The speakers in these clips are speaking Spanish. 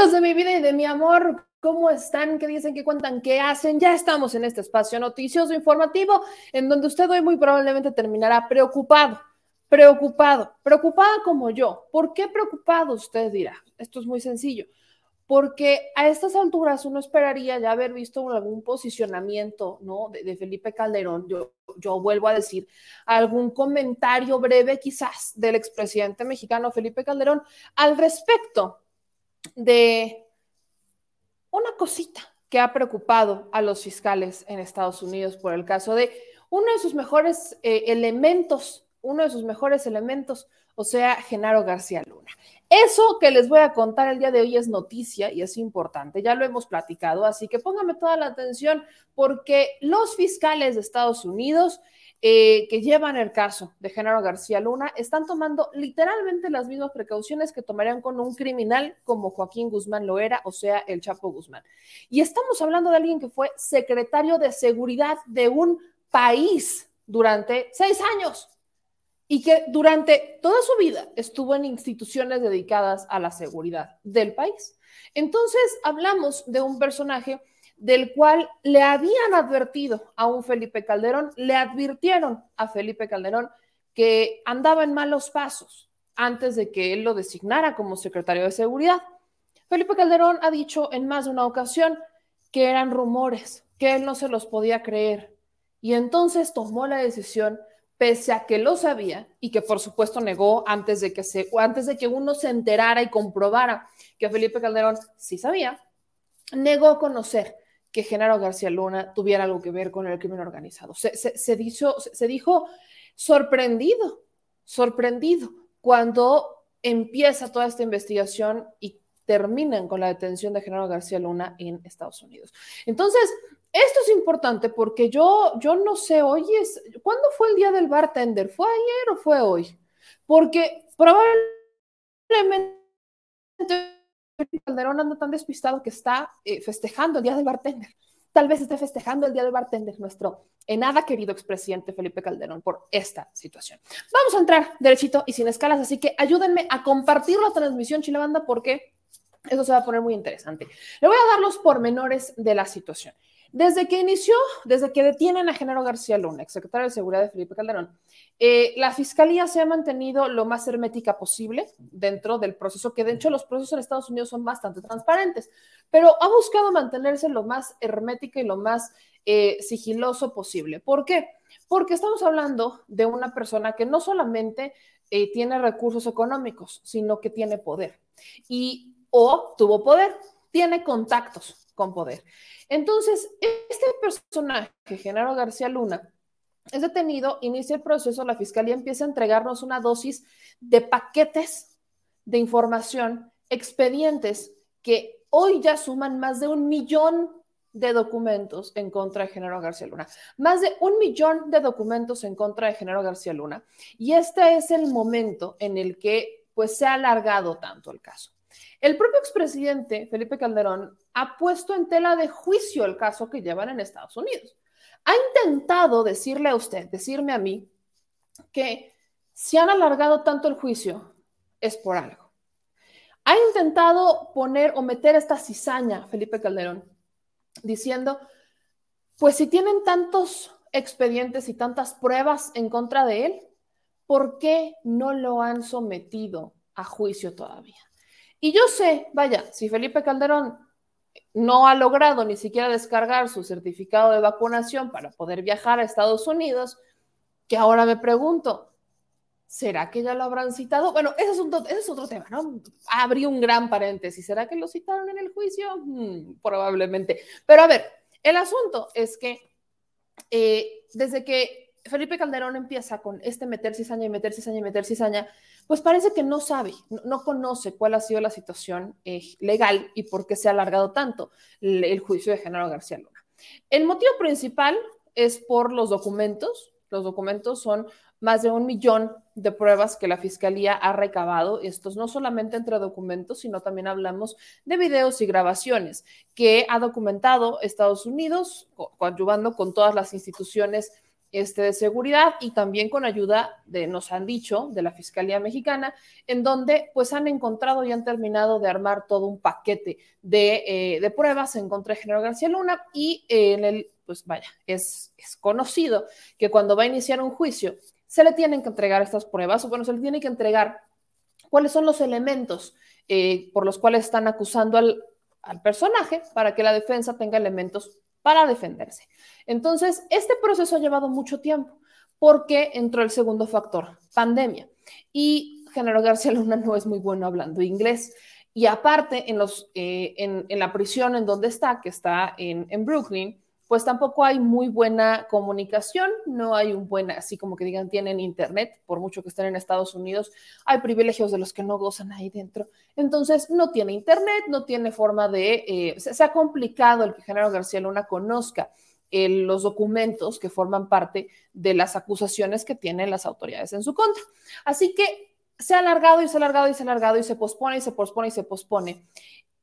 chilitos de mi vida y de mi amor? ¿Cómo están? ¿Qué dicen? ¿Qué cuentan? ¿Qué hacen? Ya estamos en este espacio noticioso informativo en donde usted hoy muy probablemente terminará preocupado, preocupado, preocupada como yo. ¿Por qué preocupado? Usted dirá. Esto es muy sencillo. Porque a estas alturas uno esperaría ya haber visto algún posicionamiento ¿no? de, Felipe Calderón. Yo, yo vuelvo a decir, algún comentario breve quizás del expresidente mexicano Felipe Calderón al respecto de una cosita que ha preocupado a los fiscales en Estados Unidos por el caso de uno de sus mejores eh, elementos, uno de sus mejores elementos, o sea, Genaro García Luna. Eso que les voy a contar el día de hoy es noticia y es importante, ya lo hemos platicado, así que póngame toda la atención porque los fiscales de Estados Unidos eh, que llevan el caso de Genaro García Luna están tomando literalmente las mismas precauciones que tomarían con un criminal como Joaquín Guzmán lo era, o sea, el Chapo Guzmán. Y estamos hablando de alguien que fue secretario de seguridad de un país durante seis años y que durante toda su vida estuvo en instituciones dedicadas a la seguridad del país. Entonces, hablamos de un personaje del cual le habían advertido a un Felipe Calderón, le advirtieron a Felipe Calderón que andaba en malos pasos antes de que él lo designara como secretario de Seguridad. Felipe Calderón ha dicho en más de una ocasión que eran rumores, que él no se los podía creer. Y entonces tomó la decisión, pese a que lo sabía y que por supuesto negó antes de que, se, antes de que uno se enterara y comprobara que Felipe Calderón sí sabía, negó conocer que Genaro García Luna tuviera algo que ver con el crimen organizado. Se, se, dijo, se dijo sorprendido, sorprendido cuando empieza toda esta investigación y terminan con la detención de Genaro García Luna en Estados Unidos. Entonces, esto es importante porque yo, yo no sé, oye, ¿cuándo fue el día del bartender? ¿Fue ayer o fue hoy? Porque probablemente Calderón anda tan despistado que está eh, festejando el día del bartender. Tal vez esté festejando el día del bartender nuestro en nada querido expresidente Felipe Calderón por esta situación. Vamos a entrar derechito y sin escalas, así que ayúdenme a compartir la transmisión Chilebanda porque eso se va a poner muy interesante. Le voy a dar los pormenores de la situación. Desde que inició, desde que detienen a Genaro García Luna, exsecretario de Seguridad de Felipe Calderón, eh, la fiscalía se ha mantenido lo más hermética posible dentro del proceso, que de hecho los procesos en Estados Unidos son bastante transparentes, pero ha buscado mantenerse lo más hermética y lo más eh, sigiloso posible. ¿Por qué? Porque estamos hablando de una persona que no solamente eh, tiene recursos económicos, sino que tiene poder. Y o tuvo poder, tiene contactos con poder. Entonces, este personaje, Genaro García Luna, es detenido, inicia el proceso, la fiscalía empieza a entregarnos una dosis de paquetes de información, expedientes que hoy ya suman más de un millón de documentos en contra de Genaro García Luna. Más de un millón de documentos en contra de Genaro García Luna. Y este es el momento en el que pues se ha alargado tanto el caso. El propio expresidente Felipe Calderón ha puesto en tela de juicio el caso que llevan en Estados Unidos. Ha intentado decirle a usted, decirme a mí, que si han alargado tanto el juicio es por algo. Ha intentado poner o meter esta cizaña, Felipe Calderón, diciendo, pues si tienen tantos expedientes y tantas pruebas en contra de él, ¿por qué no lo han sometido a juicio todavía? Y yo sé, vaya, si Felipe Calderón no ha logrado ni siquiera descargar su certificado de vacunación para poder viajar a Estados Unidos, que ahora me pregunto, ¿será que ya lo habrán citado? Bueno, ese es, un, ese es otro tema, ¿no? Abrí un gran paréntesis. ¿Será que lo citaron en el juicio? Hmm, probablemente. Pero a ver, el asunto es que eh, desde que Felipe Calderón empieza con este meter cizaña y meter cizaña y meter cizaña, pues parece que no sabe, no, conoce cuál ha sido la situación eh, legal y por qué se ha alargado tanto el, juicio de Genaro García Luna. El motivo principal es por los documentos. Los documentos son más de un millón de pruebas que la Fiscalía ha recabado. Estos no solamente entre documentos, sino también hablamos de videos y grabaciones que ha documentado Estados Unidos, coadyuvando con todas las instituciones este, de seguridad y también con ayuda de, nos han dicho, de la Fiscalía Mexicana, en donde pues han encontrado y han terminado de armar todo un paquete de, eh, pruebas en contra de General García Luna y eh, en el, pues vaya, es, es conocido que cuando va a iniciar un juicio se le tienen que entregar estas pruebas o bueno, se le tiene que entregar cuáles son los elementos eh, por los cuales están acusando al, al personaje para que la defensa tenga elementos para defenderse. Entonces, este proceso ha llevado mucho tiempo porque entró el segundo factor, pandemia. Y General García Luna no es muy bueno hablando inglés. Y aparte, en, los, eh, en, la prisión en donde está, que está en, en Brooklyn, pues tampoco hay muy buena comunicación, no hay un buen, así como que digan, tienen internet, por mucho que estén en Estados Unidos, hay privilegios de los que no gozan ahí dentro. Entonces, no tiene internet, no tiene forma de, eh, se, ha complicado el que General García Luna conozca los documentos que forman parte de las acusaciones que tienen las autoridades en su contra. Así que se ha alargado y se ha alargado y se ha alargado y se pospone y se pospone y se pospone.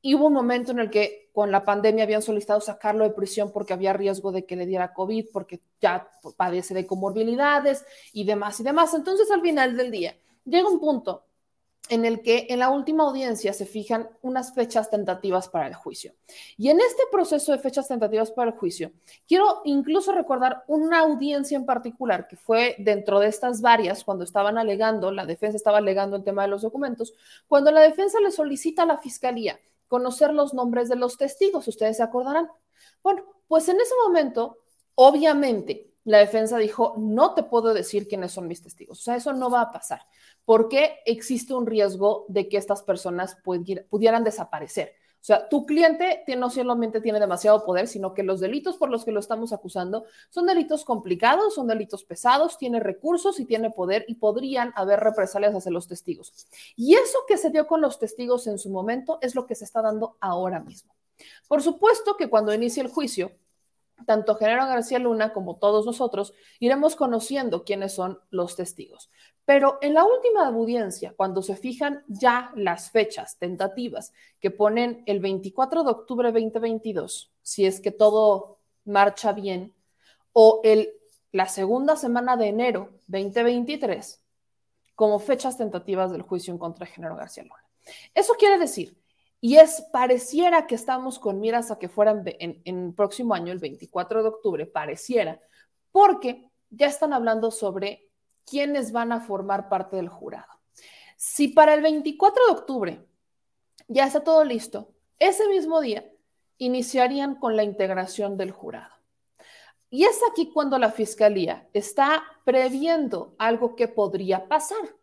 Y hubo un momento en el que con la pandemia habían solicitado sacarlo de prisión porque había riesgo de que le diera COVID, porque ya padece de comorbilidades y demás y demás. Entonces, al final del día, llega un punto en el que en la última audiencia se fijan unas fechas tentativas para el juicio. Y en este proceso de fechas tentativas para el juicio, quiero incluso recordar una audiencia en particular que fue dentro de estas varias, cuando estaban alegando, la defensa estaba alegando el tema de los documentos, cuando la defensa le solicita a la fiscalía conocer los nombres de los testigos, ustedes se acordarán. Bueno, pues en ese momento, obviamente, la defensa dijo, no te puedo decir quiénes son mis testigos, o sea, eso no va a pasar, porque existe un riesgo de que estas personas pudieran desaparecer. Sea, tu cliente no solamente tiene demasiado poder, sino que los delitos por los que lo estamos acusando son delitos complicados, son delitos pesados, tiene recursos y tiene poder y podrían haber represalias hacia los testigos. Y eso que se dio con los testigos en su momento es lo que se está dando ahora mismo. Por supuesto que cuando inicie el juicio, tanto Genaro García Luna como todos nosotros iremos conociendo quiénes son los testigos. Pero en la última audiencia, cuando se fijan ya las fechas tentativas que ponen el 24 de octubre de 2022, si es que todo marcha bien, o el, la segunda semana de enero 2023, como fechas tentativas del juicio en contra de García Luna. Eso quiere decir, y es, pareciera que estamos con miras a que fueran en, en el próximo año, el 24 de octubre, pareciera, porque ya están hablando sobre quiénes van a formar parte del jurado. Si para el 24 de octubre ya está todo listo, ese mismo día iniciarían con la integración del jurado. Y es aquí cuando la fiscalía está previendo algo que podría pasar.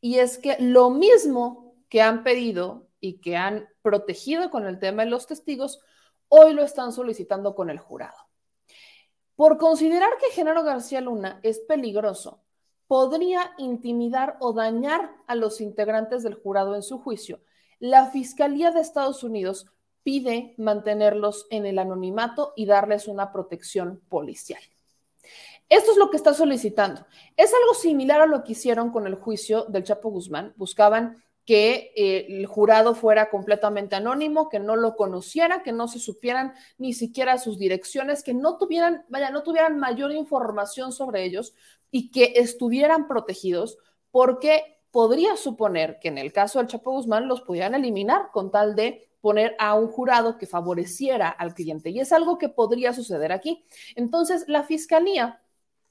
Y es que lo mismo que han pedido y que han protegido con el tema de los testigos, hoy lo están solicitando con el jurado. Por considerar que Genaro García Luna es peligroso podría intimidar o dañar a los integrantes del jurado en su juicio. La Fiscalía de Estados Unidos pide mantenerlos en el anonimato y darles una protección policial. Esto es lo que está solicitando. Es algo similar a lo que hicieron con el juicio del Chapo Guzmán. Buscaban que eh, el jurado fuera completamente anónimo, que no lo conociera, que no se supieran ni siquiera sus direcciones, que no tuvieran, vaya, no tuvieran mayor información sobre ellos y que estuvieran protegidos, porque podría suponer que en el caso del Chapo Guzmán los pudieran eliminar con tal de poner a un jurado que favoreciera al cliente. Y es algo que podría suceder aquí. Entonces, la Fiscalía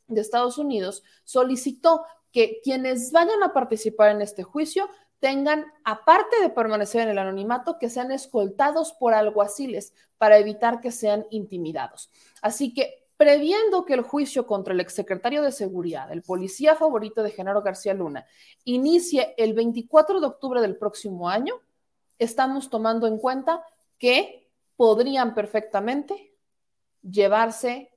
de Estados Unidos solicitó que quienes vayan a participar en este juicio tengan, aparte de permanecer en el anonimato, que sean escoltados por alguaciles para evitar que sean intimidados. Así que, previendo que el juicio contra el exsecretario de Seguridad, el policía favorito de Genaro García Luna, inicie el 24 de octubre del próximo año, estamos tomando en cuenta que podrían perfectamente llevarse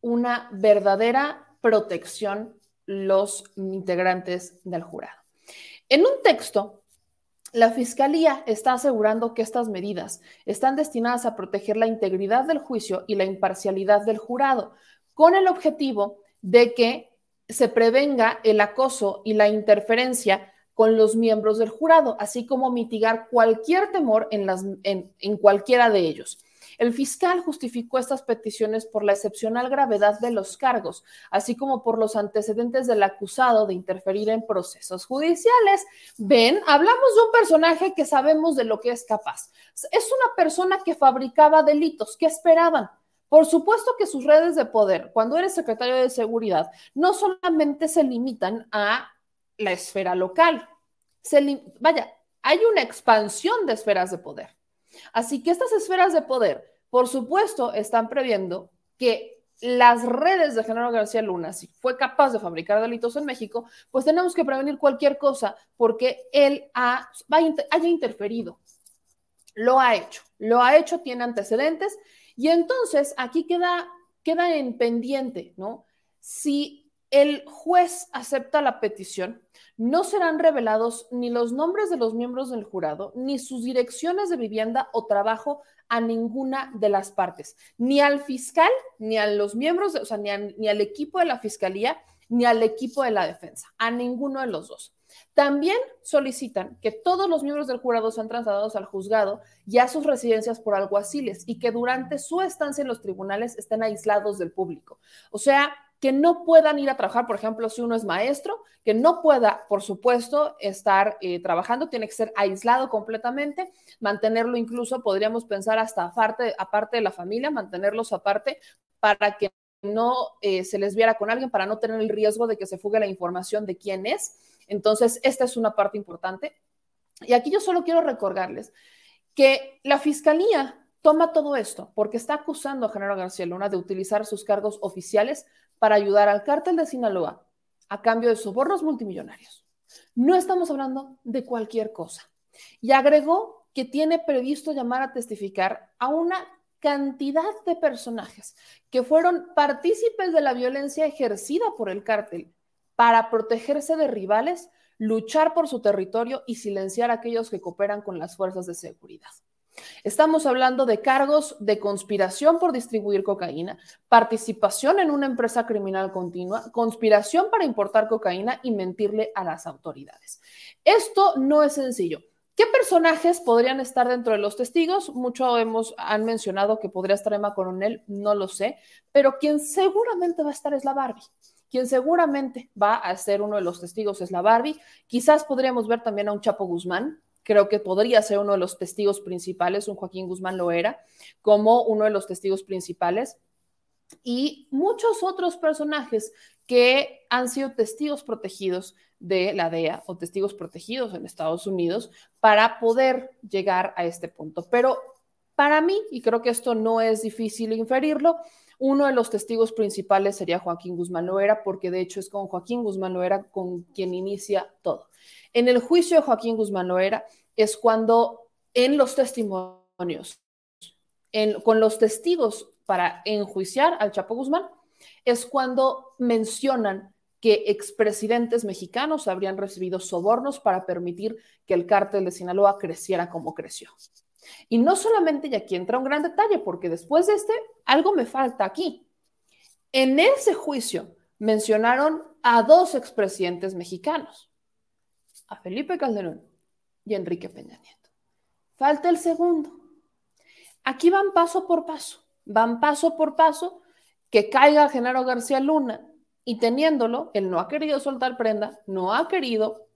una verdadera protección los integrantes del jurado. En un texto, la Fiscalía está asegurando que estas medidas están destinadas a proteger la integridad del juicio y la imparcialidad del jurado, con el objetivo de que se prevenga el acoso y la interferencia con los miembros del jurado, así como mitigar cualquier temor en, cualquiera de ellos. El fiscal justificó estas peticiones por la excepcional gravedad de los cargos, así como por los antecedentes del acusado de interferir en procesos judiciales. Ven, hablamos de un personaje que sabemos de lo que es capaz. Es una persona que fabricaba delitos. ¿Qué esperaban? Por supuesto que sus redes de poder, cuando eres secretario de seguridad, no solamente se limitan a la esfera local. Se, vaya, hay una expansión de esferas de poder. Así que estas esferas de poder, por supuesto, están previendo que las redes de Genaro García Luna, si fue capaz de fabricar delitos en México, pues tenemos que prevenir cualquier cosa porque él ha, haya interferido. Lo ha hecho, lo ha hecho, tiene antecedentes y entonces aquí queda, queda en pendiente, ¿no? Si el juez acepta la petición, no serán revelados ni los nombres de los miembros del jurado, ni sus direcciones de vivienda o trabajo a ninguna de las partes, ni al fiscal, ni a los miembros, o sea, ni al equipo de la fiscalía, ni al equipo de la defensa, a ninguno de los dos. También solicitan que todos los miembros del jurado sean trasladados al juzgado y a sus residencias por alguaciles y que durante su estancia en los tribunales estén aislados del público. O sea, que no puedan ir a trabajar, por ejemplo, si uno es maestro, que no pueda, por supuesto, estar eh, trabajando, tiene que ser aislado completamente, mantenerlo incluso, podríamos pensar hasta aparte, aparte de la familia, mantenerlos aparte para que no eh, se les viera con alguien, para no tener el riesgo de que se fugue la información de quién es. Entonces, esta es una parte importante. Y aquí yo solo quiero recordarles que la fiscalía toma todo esto porque está acusando a Genaro García Luna de utilizar sus cargos oficiales para ayudar al cártel de Sinaloa a cambio de sobornos multimillonarios. No estamos hablando de cualquier cosa. Y agregó que tiene previsto llamar a testificar a una cantidad de personajes que fueron partícipes de la violencia ejercida por el cártel para protegerse de rivales, luchar por su territorio y silenciar a aquellos que cooperan con las fuerzas de seguridad. Estamos hablando de cargos de conspiración por distribuir cocaína, participación en una empresa criminal continua, conspiración para importar cocaína y mentirle a las autoridades. Esto no es sencillo. ¿Qué personajes podrían estar dentro de los testigos? Mucho hemos han mencionado que podría estar Emma Coronel, no lo sé, pero quien seguramente va a estar es la Barbie. Quien seguramente va a ser uno de los testigos es la Barbie. Quizás podríamos ver también a un Chapo Guzmán, creo que podría ser uno de los testigos principales, un Joaquín Guzmán lo era, como uno de los testigos principales, y muchos otros personajes que han sido testigos protegidos de la DEA o testigos protegidos en Estados Unidos para poder llegar a este punto. Pero para mí, y creo que esto no es difícil inferirlo, uno de los testigos principales sería Joaquín Guzmán Loera, porque de hecho es con Joaquín Guzmán Loera con quien inicia todo. En el juicio de Joaquín Guzmán Loera es cuando en los testimonios, con los testigos para enjuiciar al Chapo Guzmán, es cuando mencionan que expresidentes mexicanos habrían recibido sobornos para permitir que el cártel de Sinaloa creciera como creció. Y no solamente, y aquí entra un gran detalle, porque después de este, algo me falta aquí. En ese juicio mencionaron a dos expresidentes mexicanos, a Felipe Calderón y Enrique Peña Nieto. Falta el segundo. Aquí van paso por paso, van paso por paso, que caiga Genaro García Luna y teniéndolo, él no ha querido soltar prenda, no ha querido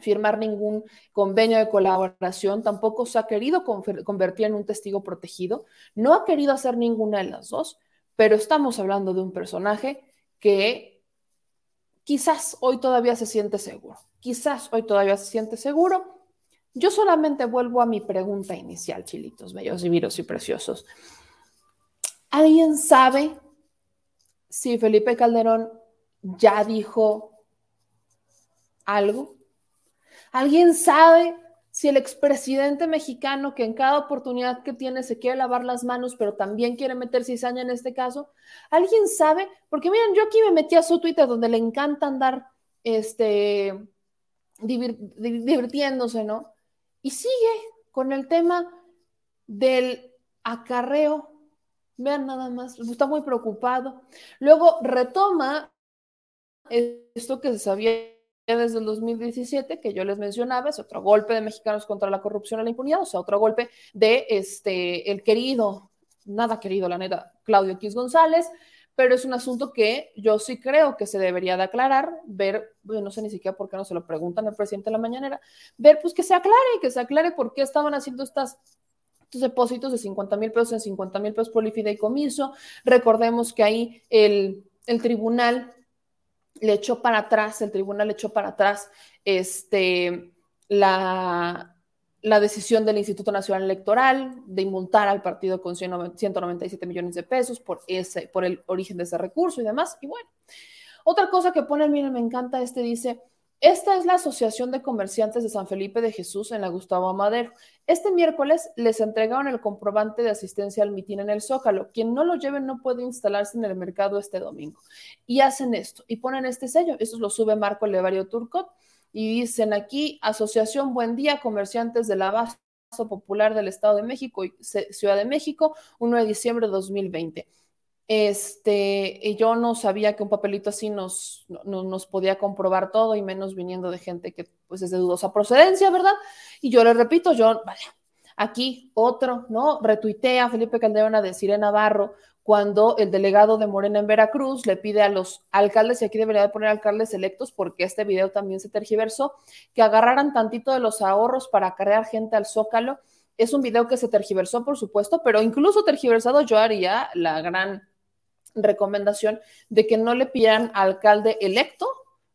firmar ningún convenio de colaboración, tampoco se ha querido convertir en un testigo protegido, no ha querido hacer ninguna de las dos, pero estamos hablando de un personaje que quizás hoy todavía se siente seguro, quizás hoy todavía se siente seguro. Yo solamente vuelvo a mi pregunta inicial, chilitos, bellos, divinos y preciosos. ¿Alguien sabe si Felipe Calderón ya dijo algo? ¿Alguien sabe si el expresidente mexicano que en cada oportunidad que tiene se quiere lavar las manos, pero también quiere meter cizaña en este caso? ¿Alguien sabe? Porque miren, yo aquí me metí a su Twitter donde le encanta andar este, divirtiéndose, ¿no? Y sigue con el tema del acarreo. Vean nada más, está muy preocupado. Luego retoma esto que se sabía desde el 2017, que yo les mencionaba, es otro golpe de mexicanos contra la corrupción y la impunidad, o sea, otro golpe de este, el querido nada querido, la neta, Claudio X González, pero es un asunto que yo sí creo que se debería de aclarar, ver, no sé ni siquiera por qué no se lo preguntan al presidente de la mañanera, ver pues que se aclare, que se aclare por qué estaban haciendo estos depósitos de 50 mil pesos en 50 mil pesos por el comiso. Recordemos que ahí el, el tribunal le echó para atrás, el tribunal le echó para atrás este, la, la decisión del Instituto Nacional Electoral de inmuntar al partido con 197 millones de pesos por, ese, por el origen de ese recurso y demás. Y bueno, otra cosa que pone, miren, me encanta, este dice, esta es la Asociación de Comerciantes de San Felipe de Jesús en la Gustavo Amadero. Este miércoles les entregaron el comprobante de asistencia al mitin en el Zócalo. Quien no lo lleve no puede instalarse en el mercado este domingo. Y hacen esto y ponen este sello. Eso lo sube Marco Levario Turcot y dicen aquí, Asociación Buen Día, comerciantes de la Abasto Popular del Estado de México y Ciudad de México, 1 de diciembre de 2020. Este, y yo no sabía que un papelito así nos, nos podía comprobar todo y menos viniendo de gente que pues es de dudosa procedencia, ¿verdad? Y yo le repito, yo, vaya, aquí otro, ¿no? Retuitea a Felipe Calderón a decir Navarro cuando el delegado de Morena en Veracruz le pide a los alcaldes, y aquí debería de poner alcaldes electos porque este video también se tergiversó, que agarraran tantito de los ahorros para acarrear gente al zócalo. Es un video que se tergiversó, por supuesto, pero incluso tergiversado yo haría la gran recomendación de que no le pidan alcalde electo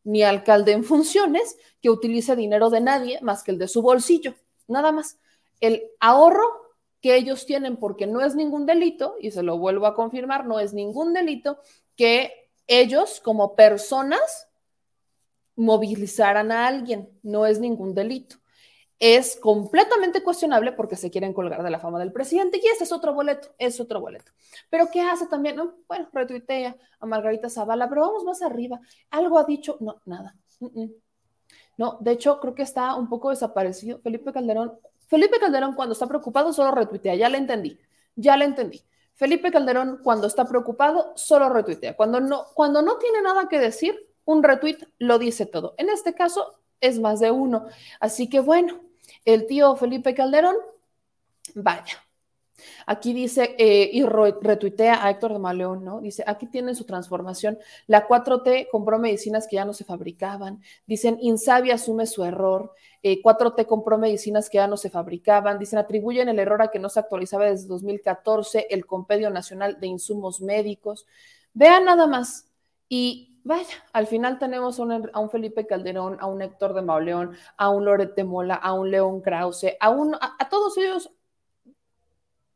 ni alcalde en funciones que utilice dinero de nadie más que el de su bolsillo, nada más. El ahorro que ellos tienen porque no es ningún delito, y se lo vuelvo a confirmar, no es ningún delito que ellos como personas movilizaran a alguien, no es ningún delito. Es completamente cuestionable porque se quieren colgar de la fama del presidente y ese es otro boleto, es otro boleto. Pero ¿qué hace también? bueno, retuitea a Margarita Zavala, pero vamos más arriba. ¿Algo ha dicho? No, nada. No, de hecho, creo que está un poco desaparecido. Felipe Calderón Felipe Calderón cuando está preocupado solo retuitea, ya le entendí, ya le entendí. Felipe Calderón cuando está preocupado solo retuitea. Cuando no, cuando no tiene nada que decir, un retweet lo dice todo. En este caso es más de uno. Así que bueno, el tío Felipe Calderón, vaya, Aquí dice, eh, y retuitea a Héctor de Maleón, ¿no? Dice, aquí tienen su transformación. La 4T compró medicinas que ya no se fabricaban. Dicen, Insabi asume su error. 4T eh, compró medicinas que ya no se fabricaban. Dicen, atribuyen el error a que no se actualizaba desde 2014 el Compendio Nacional de Insumos Médicos. Vean nada más. Y vaya, al final tenemos a un, Felipe Calderón, a un Héctor de Mauleón, a un Lorete Mola, a un León Krause, a, un, a todos ellos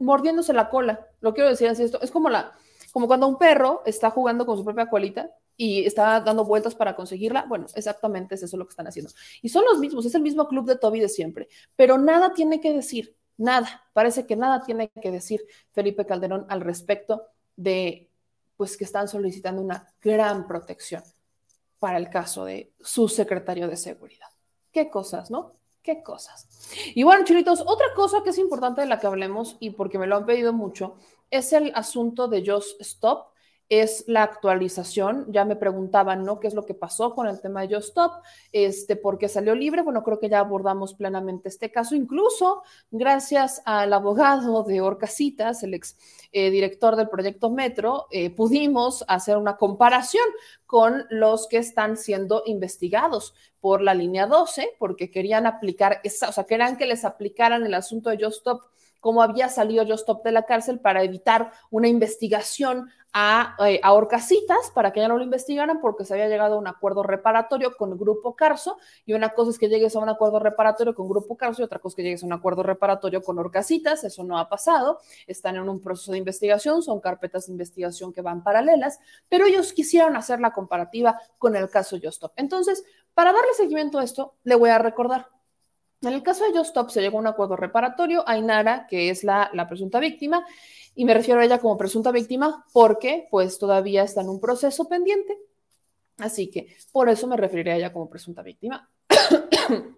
mordiéndose la cola. Lo quiero decir así, esto es como la, como cuando un perro está jugando con su propia colita y está dando vueltas para conseguirla. Bueno, exactamente es eso lo que están haciendo. Y son los mismos, es el mismo club de Toby de siempre, pero nada tiene que decir, nada, parece que nada tiene que decir Felipe Calderón al respecto de, pues que están solicitando una gran protección para el caso de su secretario de seguridad. Qué cosas, ¿no? Qué cosas. Y bueno, chilitos, otra cosa que es importante de la que hablemos y porque me lo han pedido mucho es el asunto de Just Stop es la actualización. Ya me preguntaban, ¿no? ¿Qué es lo que pasó con el tema de Just Stop? Este, ¿Por qué salió libre? Bueno, creo que ya abordamos plenamente este caso, incluso gracias al abogado de Orcasitas, el ex eh, director del proyecto Metro, eh, pudimos hacer una comparación con los que están siendo investigados por la línea 12, porque querían aplicar, esa, o sea, querían que les aplicaran el asunto de Just Como había salido Just Stop de la cárcel para evitar una investigación a, eh, a Orcasitas para que ya no lo investigaran porque se había llegado a un acuerdo reparatorio con el Grupo Carso y una cosa es que llegues a un acuerdo reparatorio con Grupo Carso y otra cosa es que llegues a un acuerdo reparatorio con Orcasitas, eso no ha pasado, están en un proceso de investigación, son carpetas de investigación que van paralelas, pero ellos quisieron hacer la comparativa con el caso Stop. Entonces, para darle seguimiento a esto, le voy a recordar, en el caso de Stop se llegó a un acuerdo reparatorio, Ainara, que es la, presunta víctima, y me refiero a ella como presunta víctima porque pues todavía está en un proceso pendiente. Así que por eso me referiré a ella como presunta víctima.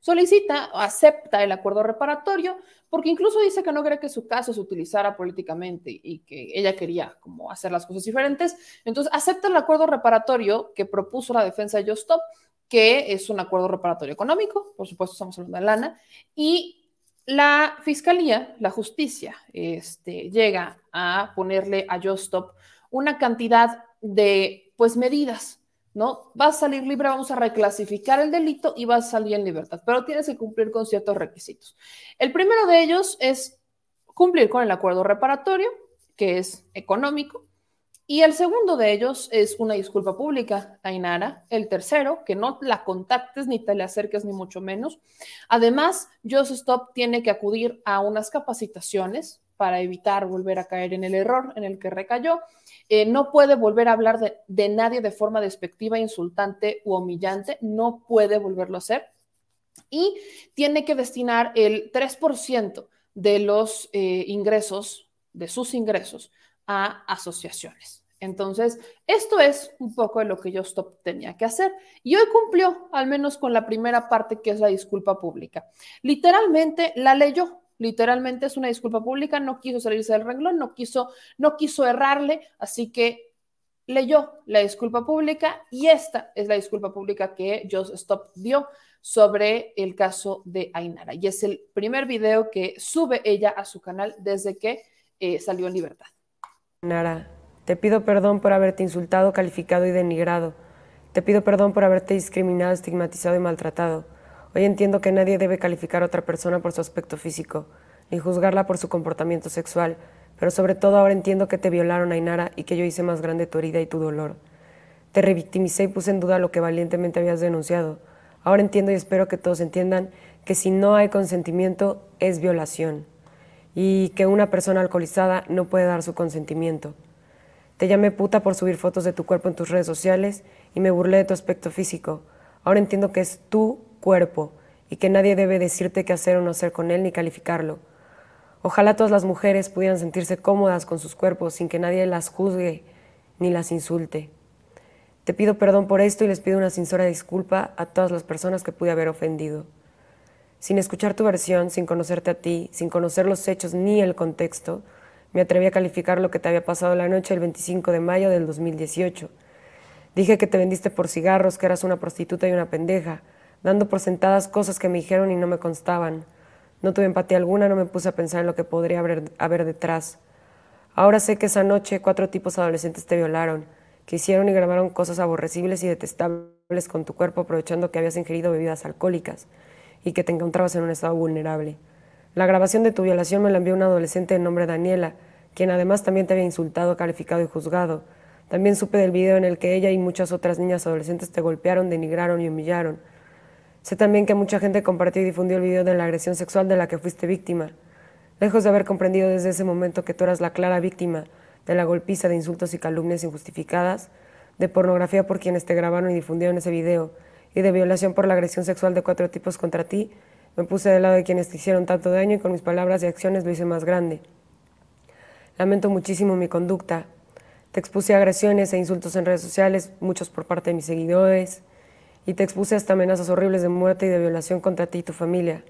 Solicita, acepta el acuerdo reparatorio, porque incluso dice que no cree que su caso se utilizara políticamente y que ella quería como hacer las cosas diferentes. Entonces, acepta el acuerdo reparatorio que propuso la defensa de Just Stop, que es un acuerdo reparatorio económico, por supuesto estamos hablando de lana, y La fiscalía, la justicia, este, llega a ponerle a Justop una cantidad de pues medidas, ¿no? Va a salir libre, vamos a reclasificar el delito y va a salir en libertad, pero tienes que cumplir con ciertos requisitos. El primero de ellos es cumplir con el acuerdo reparatorio, que es económico, y el segundo de ellos es una disculpa pública, Ainara. El tercero, que no la contactes ni te le acerques ni mucho menos. Además, Just Stop tiene que acudir a unas capacitaciones para evitar volver a caer en el error en el que recayó. Eh, no puede volver a hablar de, nadie de forma despectiva, insultante u humillante. No puede volverlo a hacer. Y tiene que destinar el 3% de los eh, ingresos, de sus ingresos, a asociaciones. Entonces, esto es un poco de lo que yo tenía que hacer. Y hoy cumplió, al menos con la primera parte, que es la disculpa pública. Literalmente la leyó, literalmente es una disculpa pública, no quiso salirse del renglón, no quiso, no quiso errarle, así que leyó la disculpa pública y esta es la disculpa pública que Just Stop dio sobre el caso de Ainara. Y es el primer video que sube ella a su canal desde que eh, salió en libertad. Ainara, te pido perdón por haberte insultado, calificado y denigrado. Te pido perdón por haberte discriminado, estigmatizado y maltratado. Hoy entiendo que nadie debe calificar a otra persona por su aspecto físico, ni juzgarla por su comportamiento sexual, pero sobre todo ahora entiendo que te violaron, Ainara, y que yo hice más grande tu herida y tu dolor. Te revictimicé y puse en duda lo que valientemente habías denunciado. Ahora entiendo y espero que todos entiendan que si no hay consentimiento es violación y que una persona alcoholizada no puede dar su consentimiento. Te llamé puta por subir fotos de tu cuerpo en tus redes sociales y me burlé de tu aspecto físico. Ahora entiendo que es tu cuerpo y que nadie debe decirte qué hacer o no hacer con él ni calificarlo. Ojalá todas las mujeres pudieran sentirse cómodas con sus cuerpos sin que nadie las juzgue ni las insulte. Te pido perdón por esto y les pido una sincera disculpa a todas las personas que pude haber ofendido. Sin escuchar tu versión, sin conocerte a ti, sin conocer los hechos ni el contexto, me atreví a calificar lo que te había pasado la noche del 25 de mayo del 2018. Dije que te vendiste por cigarros, que eras una prostituta y una pendeja, dando por sentadas cosas que me dijeron y no me constaban. No tuve empatía alguna, no me puse a pensar en lo que podría haber, haber detrás. Ahora sé que esa noche cuatro tipos adolescentes te violaron, que hicieron y grabaron cosas aborrecibles y detestables con tu cuerpo aprovechando que habías ingerido bebidas alcohólicas y que te encontrabas en un estado vulnerable. La grabación de tu violación me la envió una adolescente de nombre Daniela, quien además también te había insultado, calificado y juzgado. También supe del video en el que ella y muchas otras niñas adolescentes te golpearon, denigraron y humillaron. Sé también que mucha gente compartió y difundió el video de la agresión sexual de la que fuiste víctima. Lejos de haber comprendido desde ese momento que tú eras la clara víctima de la golpiza de insultos y calumnias injustificadas, de pornografía por quienes te grabaron y difundieron ese video, y de violación por la agresión sexual de cuatro tipos contra ti, me puse del lado de quienes te hicieron tanto daño y con mis palabras y acciones lo hice más grande. Lamento muchísimo mi conducta. Te expuse agresiones e insultos en redes sociales, muchos por parte de mis seguidores, y te expuse hasta amenazas horribles de muerte y de violación contra ti y tu familia.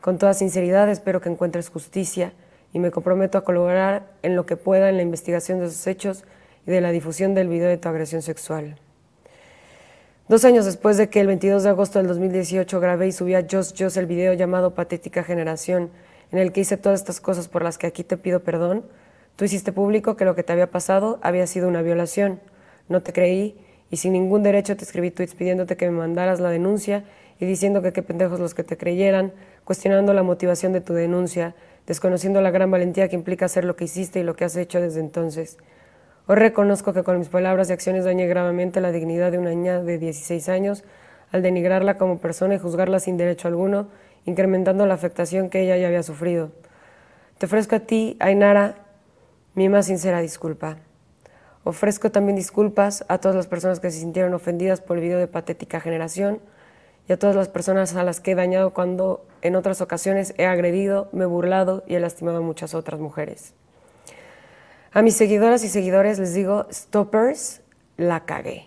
Con toda sinceridad espero que encuentres justicia y me comprometo a colaborar en lo que pueda en la investigación de esos hechos y de la difusión del video de tu agresión sexual. Dos años después de que el 22 de agosto del 2018 grabé y subí a Just Just el video llamado Patética Generación, en el que hice todas estas cosas por las que aquí te pido perdón, tú hiciste público que lo que te había pasado había sido una violación. No te creí y sin ningún derecho te escribí tweets pidiéndote que me mandaras la denuncia y diciendo que qué pendejos los que te creyeran, cuestionando la motivación de tu denuncia, desconociendo la gran valentía que implica hacer lo que hiciste y lo que has hecho desde entonces. Hoy reconozco que con mis palabras y acciones dañé gravemente la dignidad de una niña de 16 años al denigrarla como persona y juzgarla sin derecho alguno, incrementando la afectación que ella ya había sufrido. Te ofrezco a ti, Ainara, mi más sincera disculpa. Ofrezco también disculpas a todas las personas que se sintieron ofendidas por el video de Patética Generación y a todas las personas a las que he dañado cuando en otras ocasiones he agredido, me he burlado y he lastimado a muchas otras mujeres. A mis seguidoras y seguidores les digo, stoppers, la cagué.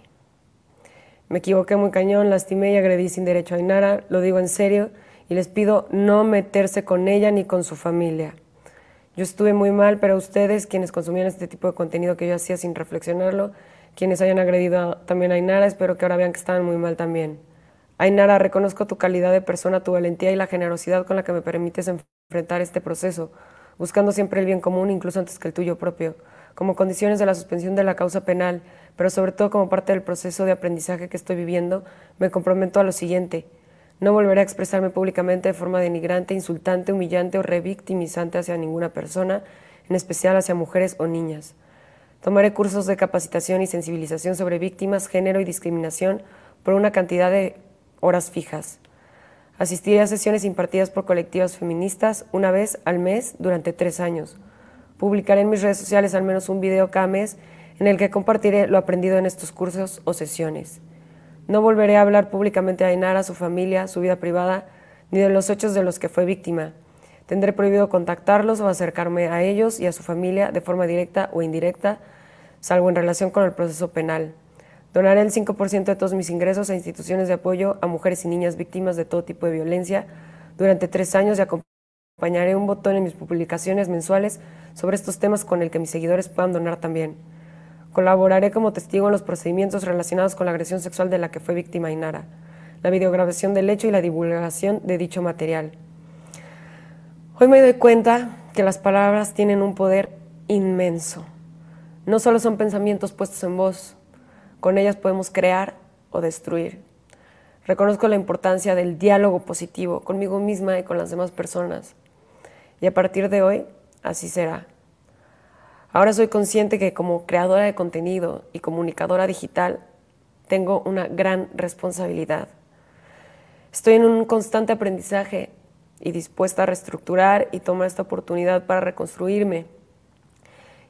Me equivoqué muy cañón, lastimé y agredí sin derecho a Ainara, lo digo en serio, y les pido no meterse con ella ni con su familia. Yo estuve muy mal, pero ustedes, quienes consumían este tipo de contenido que yo hacía sin reflexionarlo, quienes hayan agredido también a Ainara, espero que ahora vean que estaban muy mal también. Ainara, reconozco tu calidad de persona, tu valentía y la generosidad con la que me permites enfrentar este proceso, buscando siempre el bien común, incluso antes que el tuyo propio, como condiciones de la suspensión de la causa penal, pero sobre todo como parte del proceso de aprendizaje que estoy viviendo, me comprometo a lo siguiente. No volveré a expresarme públicamente de forma denigrante, insultante, humillante o revictimizante hacia ninguna persona, en especial hacia mujeres o niñas. Tomaré cursos de capacitación y sensibilización sobre víctimas, género y discriminación por una cantidad de horas fijas. Asistiré a sesiones impartidas por colectivas feministas una vez al mes durante tres años. Publicaré en mis redes sociales al menos un video cada mes en el que compartiré lo aprendido en estos cursos o sesiones. No volveré a hablar públicamente a Ainara, su familia, su vida privada, ni de los hechos de los que fue víctima. Tendré prohibido contactarlos o acercarme a ellos y a su familia de forma directa o indirecta, salvo en relación con el proceso penal. Donaré el 5% de todos mis ingresos a instituciones de apoyo a mujeres y niñas víctimas de todo tipo de violencia durante tres años y acompañaré un botón en mis publicaciones mensuales sobre estos temas con el que mis seguidores puedan donar también. Colaboraré como testigo en los procedimientos relacionados con la agresión sexual de la que fue víctima Inara, la videograbación del hecho y la divulgación de dicho material. Hoy me doy cuenta que las palabras tienen un poder inmenso. No solo son pensamientos puestos en voz, con ellas podemos crear o destruir. Reconozco la importancia del diálogo positivo conmigo misma y con las demás personas. Y a partir de hoy, así será. Ahora soy consciente que como creadora de contenido y comunicadora digital tengo una gran responsabilidad. Estoy en un constante aprendizaje y dispuesta a reestructurar y tomar esta oportunidad para reconstruirme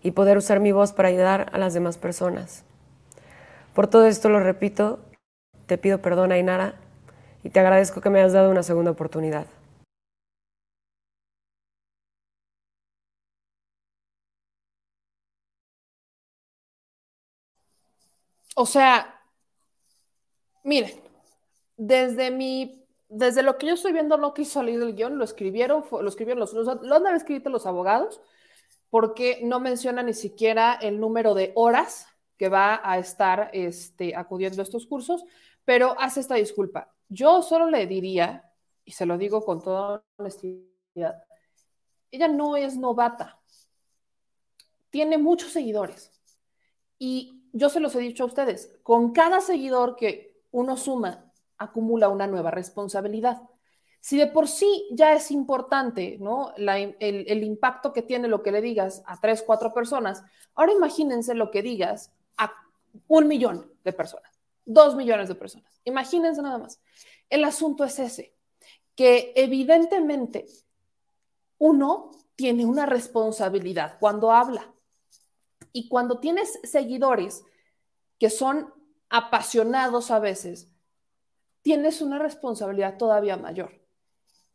y poder usar mi voz para ayudar a las demás personas. Por todo esto lo repito, te pido perdón, Ainara, y te agradezco que me hayas dado una segunda oportunidad. O sea, miren, desde mi, desde lo que yo estoy viendo, no quiso salir del guion, lo escribieron, lo escribieron los, lo han escrito los abogados, porque no menciona ni siquiera el número de horas que va a estar este, acudiendo a estos cursos, pero hace esta disculpa. Yo solo le diría, y se lo digo con toda honestidad, ella no es novata, tiene muchos seguidores y yo se los he dicho a ustedes, con cada seguidor que uno suma, acumula una nueva responsabilidad. Si de por sí ya es importante ¿no? el, el, impacto que tiene lo que le digas a tres, cuatro personas, ahora imagínense lo que digas a un millón de personas, dos millones de personas. Imagínense nada más. El asunto es ese, que evidentemente uno tiene una responsabilidad cuando habla. Y cuando tienes seguidores que son apasionados a veces, tienes una responsabilidad todavía mayor.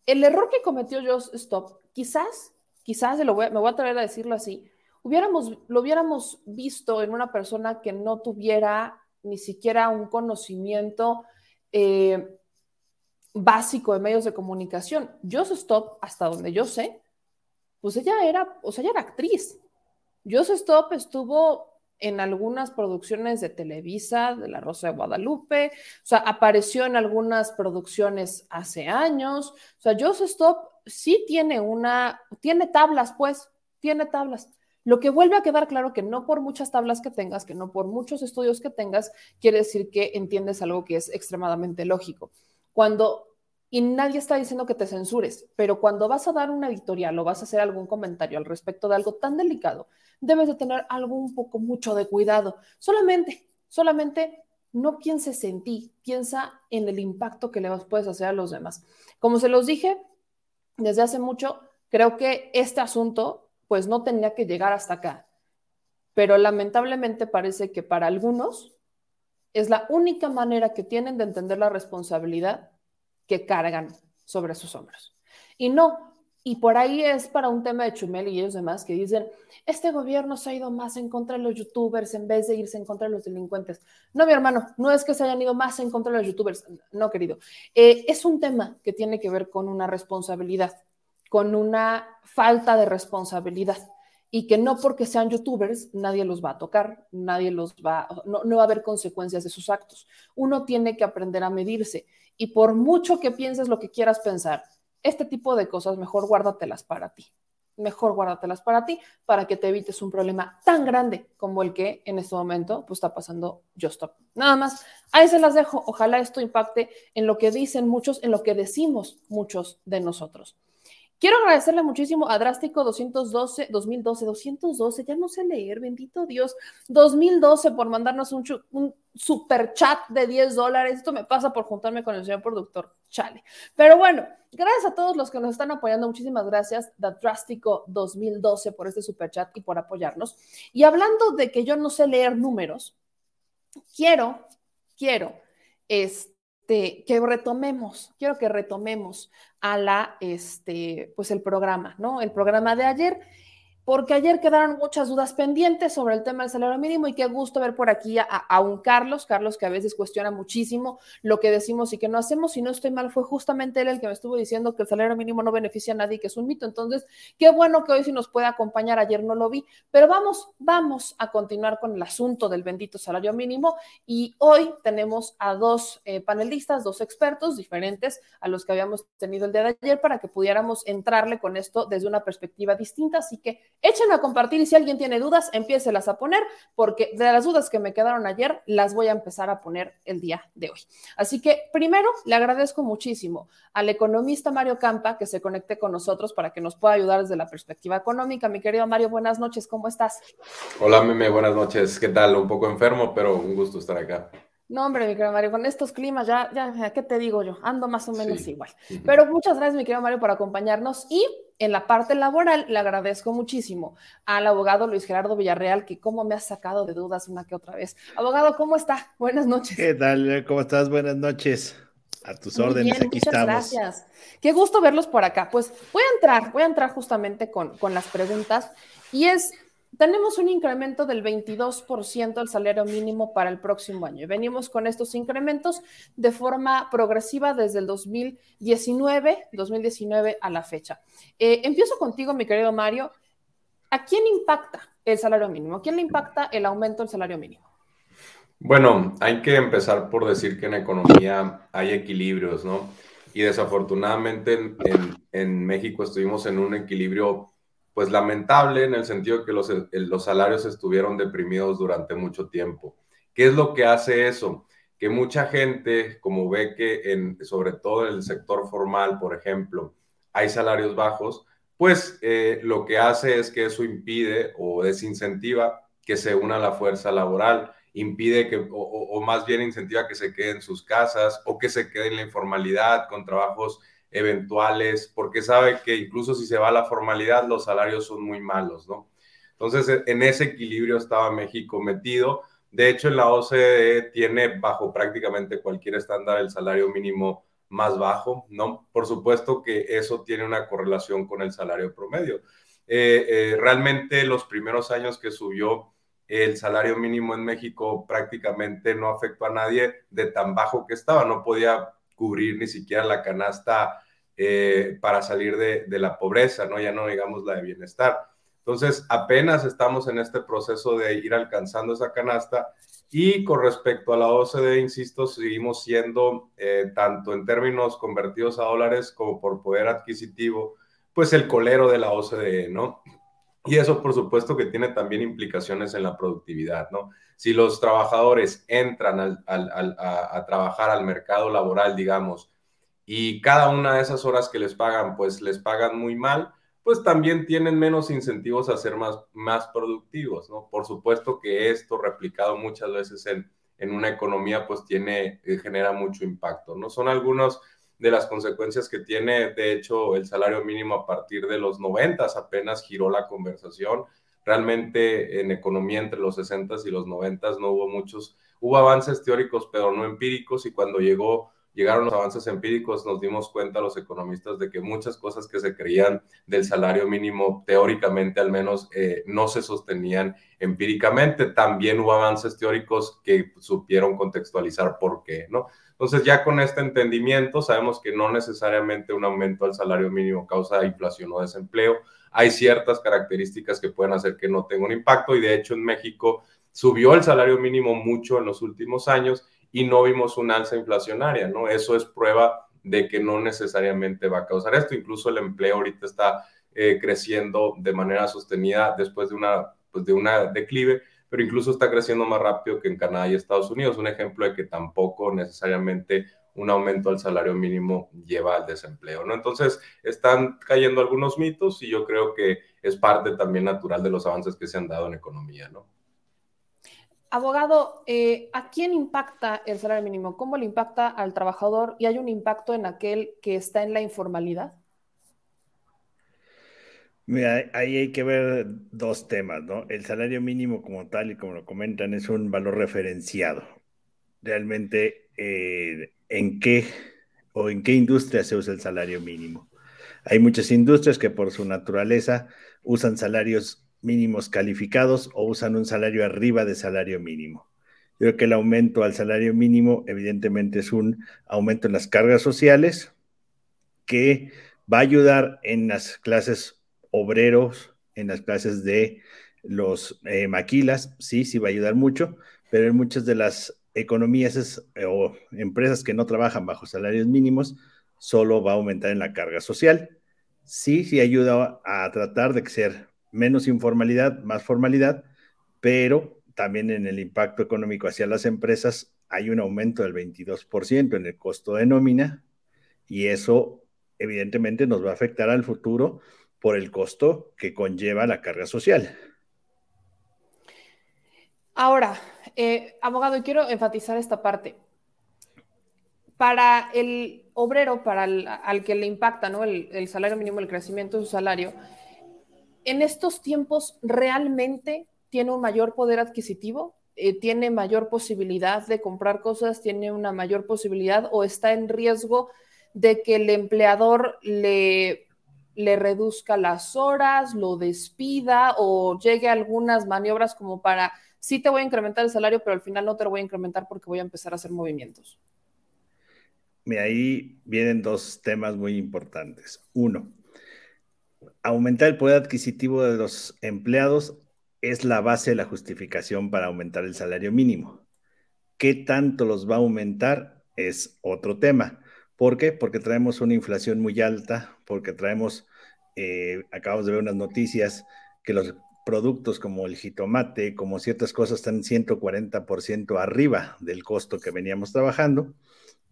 El error que cometió Joss Stop, quizás, quizás, lo me voy a atrever a decirlo así, lo hubiéramos visto en una persona que no tuviera ni siquiera un conocimiento eh, básico de medios de comunicación. Joss Stop, hasta donde yo sé, pues ella era, o sea, ella era actriz. Joss Stop estuvo en algunas producciones de Televisa, de La Rosa de Guadalupe, o sea, apareció en algunas producciones hace años. O sea, Joss Stop sí tiene una, tiene tablas, pues, tiene tablas. Lo que vuelve a quedar claro que no por muchas tablas que tengas, que no por muchos estudios que tengas, quiere decir que entiendes algo que es extremadamente lógico. Cuando y nadie está diciendo que te censures, pero cuando vas a dar una editorial o vas a hacer algún comentario al respecto de algo tan delicado, debes de tener algo un poco mucho de cuidado. Solamente, solamente no pienses en ti, piensa en el impacto que le puedes hacer a los demás. Como se los dije desde hace mucho, creo que este asunto pues no tenía que llegar hasta acá, pero lamentablemente parece que para algunos es la única manera que tienen de entender la responsabilidad que cargan sobre sus hombros. Y no, y por ahí es para un tema de Chumel y ellos demás que dicen, este gobierno se ha ido más en contra de los youtubers en vez de irse en contra de los delincuentes. No, mi hermano, no es que se hayan ido más en contra de los youtubers, no, querido. Eh, es un tema que tiene que ver con una responsabilidad, con una falta de responsabilidad. y que no porque sean youtubers nadie los va a tocar, nadie los va, no, no va a haber consecuencias de sus actos. Uno tiene que aprender a medirse y por mucho que pienses lo que quieras pensar, este tipo de cosas mejor guárdatelas para ti. Mejor guárdatelas para ti para que te evites un problema tan grande como el que en este momento pues, está pasando Justop. Nada más, ahí se las dejo. Ojalá esto impacte en lo que dicen muchos, en lo que decimos muchos de nosotros. Quiero agradecerle muchísimo a Drástico 212, 2012, 212, ya no sé leer, bendito Dios, 2012 por mandarnos un, super chat de 10 dólares. Esto me pasa por juntarme con el señor productor, chale. Pero bueno, gracias a todos los que nos están apoyando. Muchísimas gracias, Drástico 2012, por este super chat y por apoyarnos. Y hablando de que yo no sé leer números, quiero, quiero, este este, que retomemos, quiero que retomemos a la, este, pues el programa, ¿no? El programa de ayer porque ayer quedaron muchas dudas pendientes sobre el tema del salario mínimo y qué gusto ver por aquí a, un Carlos, Carlos que a veces cuestiona muchísimo lo que decimos y que no hacemos. Si no estoy mal, fue justamente él el que me estuvo diciendo que el salario mínimo no beneficia a nadie, que es un mito. Entonces, qué bueno que hoy sí nos puede acompañar. Ayer no lo vi, pero vamos, vamos a continuar con el asunto del bendito salario mínimo y hoy tenemos a dos eh, panelistas, dos expertos diferentes a los que habíamos tenido el día de ayer para que pudiéramos entrarle con esto desde una perspectiva distinta. Así que Echen a compartir y si alguien tiene dudas, empiécelas a poner, porque de las dudas que me quedaron ayer, las voy a empezar a poner el día de hoy. Así que primero le agradezco muchísimo al economista Mario Campa que se conecte con nosotros para que nos pueda ayudar desde la perspectiva económica. Mi querido Mario, buenas noches, ¿cómo estás? Hola, Meme, buenas noches. ¿Qué tal? Un poco enfermo, pero un gusto estar acá. No, hombre, mi querido Mario, con estos climas ya, ya, ¿qué te digo yo? Ando más o menos igual. Pero muchas gracias, mi querido Mario, por acompañarnos y en la parte laboral le agradezco muchísimo al abogado Luis Gerardo Villarreal, que como me ha sacado de dudas una que otra vez. Abogado, ¿cómo está? Buenas noches. ¿Qué tal? ¿Cómo estás? Buenas noches. A tus órdenes, aquí muchas Gracias. Qué gusto verlos por acá. Pues voy a entrar, voy a entrar justamente con, con las preguntas. Y es, tenemos un incremento del 22% del salario mínimo para el próximo año. Y venimos con estos incrementos de forma progresiva desde el 2019, 2019 a la fecha. Eh, empiezo contigo, mi querido Mario. ¿A quién impacta el salario mínimo? ¿A quién le impacta el aumento del salario mínimo? Bueno, hay que empezar por decir que en economía hay equilibrios, ¿no? Y desafortunadamente en, en México estuvimos en un equilibrio pues lamentable en el sentido que los, los salarios estuvieron deprimidos durante mucho tiempo. ¿Qué es lo que hace eso? Que mucha gente, como ve que en, sobre todo en el sector formal, por ejemplo, hay salarios bajos, pues eh, lo que hace es que eso impide o desincentiva que se una la fuerza laboral, impide que, o, más bien incentiva que se quede en sus casas o que se quede en la informalidad con trabajos eventuales, porque sabe que incluso si se va a la formalidad, los salarios son muy malos, ¿no? Entonces, en ese equilibrio estaba México metido. De hecho, en la OCDE tiene bajo prácticamente cualquier estándar el salario mínimo más bajo, ¿no? Por supuesto que eso tiene una correlación con el salario promedio. Eh, eh, realmente los primeros años que subió el salario mínimo en México prácticamente no afectó a nadie de tan bajo que estaba, no podía cubrir ni siquiera la canasta eh, para salir de, la pobreza, ¿no? Ya no digamos la de bienestar. Entonces, apenas estamos en este proceso de ir alcanzando esa canasta y con respecto a la OCDE, insisto, seguimos siendo, eh, tanto en términos convertidos a dólares como por poder adquisitivo, pues el colero de la OCDE, ¿no? Y eso, por supuesto, que tiene también implicaciones en la productividad, ¿no? Si los trabajadores entran a, trabajar al mercado laboral, digamos, y cada una de esas horas que les pagan, pues les pagan muy mal, pues también tienen menos incentivos a ser más, más productivos, ¿no? Por supuesto que esto replicado muchas veces en, en una economía, pues tiene, eh, genera mucho impacto, ¿no? Son algunas de las consecuencias que tiene, de hecho, el salario mínimo a partir de los 90 apenas giró la conversación. Realmente en economía entre los 60 y los 90 no hubo muchos, hubo avances teóricos, pero no empíricos, y cuando llegó llegaron los avances empíricos, nos dimos cuenta los economistas de que muchas cosas que se creían del salario mínimo, teóricamente al menos, eh, no se sostenían empíricamente. También hubo avances teóricos que supieron contextualizar por qué, ¿no? Entonces, ya con este entendimiento, sabemos que no necesariamente un aumento al salario mínimo causa inflación o desempleo. Hay ciertas características que pueden hacer que no tenga un impacto y de hecho en México subió el salario mínimo mucho en los últimos años y no vimos una alza inflacionaria, ¿no? Eso es prueba de que no necesariamente va a causar esto. Incluso el empleo ahorita está eh, creciendo de manera sostenida después de una, pues de una declive pero incluso está creciendo más rápido que en Canadá y Estados Unidos. Un ejemplo de que tampoco necesariamente un aumento al salario mínimo lleva al desempleo, ¿no? Entonces, están cayendo algunos mitos y yo creo que es parte también natural de los avances que se han dado en economía, ¿no? Abogado, eh, ¿a quién impacta el salario mínimo? ¿Cómo le impacta al trabajador? ¿Y hay un impacto en aquel que está en la informalidad? Mira, ahí hay que ver dos temas, ¿no? El salario mínimo como tal, y como lo comentan, es un valor referenciado. Realmente, eh, ¿en qué o en qué industria se usa el salario mínimo? Hay muchas industrias que por su naturaleza usan salarios mínimos calificados o usan un salario arriba de salario mínimo. Yo creo que el aumento al salario mínimo evidentemente es un aumento en las cargas sociales que va a ayudar en las clases obreros en las clases de los eh, maquilas, sí, sí va a ayudar mucho, pero en muchas de las economías eh, o empresas que no trabajan bajo salarios mínimos, solo va a aumentar en la carga social. Sí, sí ayuda a, tratar de ser menos informalidad, más formalidad, pero también en el impacto económico hacia las empresas hay un aumento del 22% en el costo de nómina y eso evidentemente nos va a afectar al futuro por el costo que conlleva la carga social. Ahora, eh, abogado, quiero enfatizar esta parte. Para el obrero, para el, al que le impacta ¿no? el, salario mínimo, el crecimiento de su salario, en estos tiempos realmente tiene un mayor poder adquisitivo, eh, tiene mayor posibilidad de comprar cosas, tiene una mayor posibilidad o está en riesgo de que el empleador le reduzca las horas, lo despida o llegue a algunas maniobras como para, sí te voy a incrementar el salario, pero al final no te lo voy a incrementar porque voy a empezar a hacer movimientos. Mira, ahí vienen dos temas muy importantes. Uno, aumentar el poder adquisitivo de los empleados es la base de la justificación para aumentar el salario mínimo. ¿Qué tanto los va a aumentar? Es otro tema. ¿Por qué? Porque traemos una inflación muy alta, porque traemos, eh, acabamos de ver unas noticias que los productos como el jitomate, como ciertas cosas, están 140% arriba del costo que veníamos trabajando.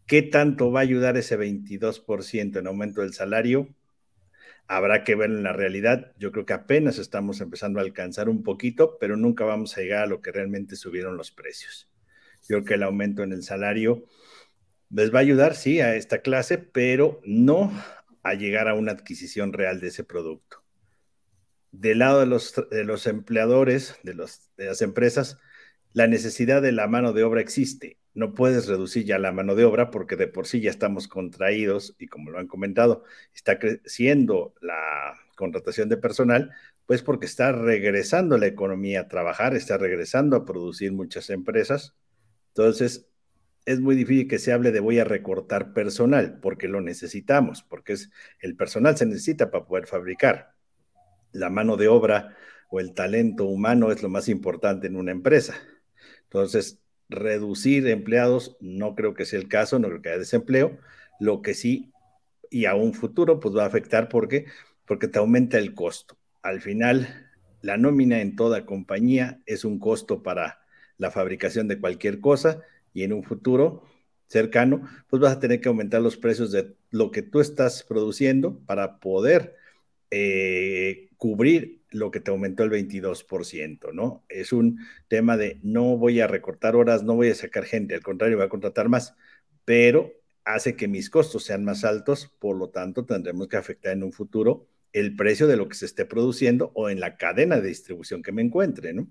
¿Qué tanto va a ayudar ese 22% en aumento del salario? Habrá que ver en la realidad. Yo creo que apenas estamos empezando a alcanzar un poquito, pero nunca vamos a llegar a lo que realmente subieron los precios. Yo creo que el aumento en el salario les va a ayudar, sí, a esta clase, pero no a llegar a una adquisición real de ese producto. Del lado de los, de los empleadores, de, los, de las empresas, la necesidad de la mano de obra existe. No puedes reducir ya la mano de obra porque de por sí ya estamos contraídos y como lo han comentado, está creciendo la contratación de personal, pues porque está regresando la economía a trabajar, está regresando a producir muchas empresas. Entonces, es muy difícil que se hable de voy a recortar personal, porque lo necesitamos, porque es, el personal se necesita para poder fabricar. La mano de obra o el talento humano es lo más importante en una empresa. Entonces, reducir empleados no creo que sea el caso, no creo que haya desempleo. Lo que sí, y a un futuro, pues va a afectar porque, porque te aumenta el costo. Al final, la nómina en toda compañía es un costo para la fabricación de cualquier cosa y en un futuro cercano, pues vas a tener que aumentar los precios de lo que tú estás produciendo para poder eh, cubrir lo que te aumentó el 22%, ¿no? Es un tema de no voy a recortar horas, no voy a sacar gente, al contrario, voy a contratar más, pero hace que mis costos sean más altos, por lo tanto tendremos que afectar en un futuro el precio de lo que se esté produciendo o en la cadena de distribución que me encuentre, ¿no?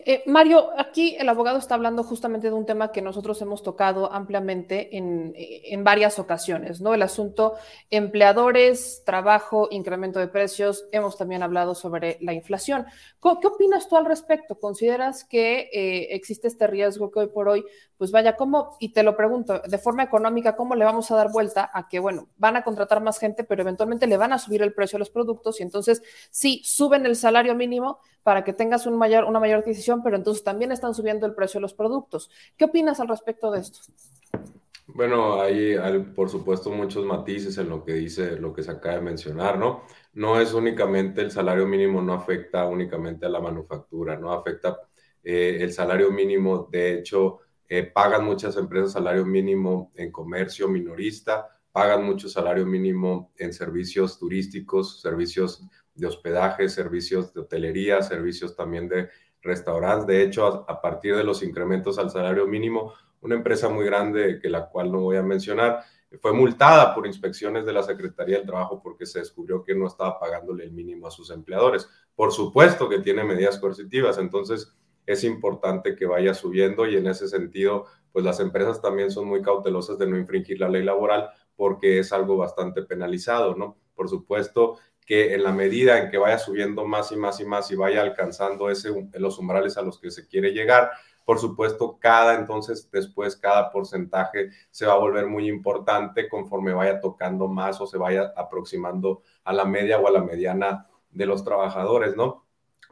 Eh, Mario, aquí el abogado está hablando justamente de un tema que nosotros hemos tocado ampliamente en, en, varias ocasiones, ¿no? El asunto empleadores, trabajo, incremento de precios. Hemos también hablado sobre la inflación. ¿Qué, opinas tú al respecto? ¿Consideras que eh, existe este riesgo que hoy por hoy, pues vaya, ¿cómo? Y te lo pregunto, de forma económica, ¿cómo le vamos a dar vuelta a que, bueno, van a contratar más gente, pero eventualmente le van a subir el precio a los productos y entonces sí suben el salario mínimo para que tengas mayor, una mayor adquisición, pero entonces también están subiendo el precio de los productos. ¿Qué opinas al respecto de esto? Bueno, hay, por supuesto muchos matices en lo que dice, lo que se acaba de mencionar, ¿no? No es únicamente el salario mínimo, no afecta únicamente a la manufactura, no afecta eh, el salario mínimo, de hecho, eh, pagan muchas empresas salario mínimo en comercio minorista, pagan mucho salario mínimo en servicios turísticos, servicios de hospedaje, servicios de hotelería, servicios también de restaurantes. De hecho, a, partir de los incrementos al salario mínimo, una empresa muy grande, que la cual no voy a mencionar, fue multada por inspecciones de la Secretaría del Trabajo porque se descubrió que no estaba pagándole el mínimo a sus empleadores. Por supuesto que tiene medidas coercitivas, entonces es importante que vaya subiendo y en ese sentido, pues las empresas también son muy cautelosas de no infringir la ley laboral porque es algo bastante penalizado, ¿no? Por supuesto que en la medida en que vaya subiendo más y más y más y vaya alcanzando ese, los umbrales a los que se quiere llegar, por supuesto, cada entonces después, cada porcentaje se va a volver muy importante conforme vaya tocando más o se vaya aproximando a la media o a la mediana de los trabajadores, ¿no?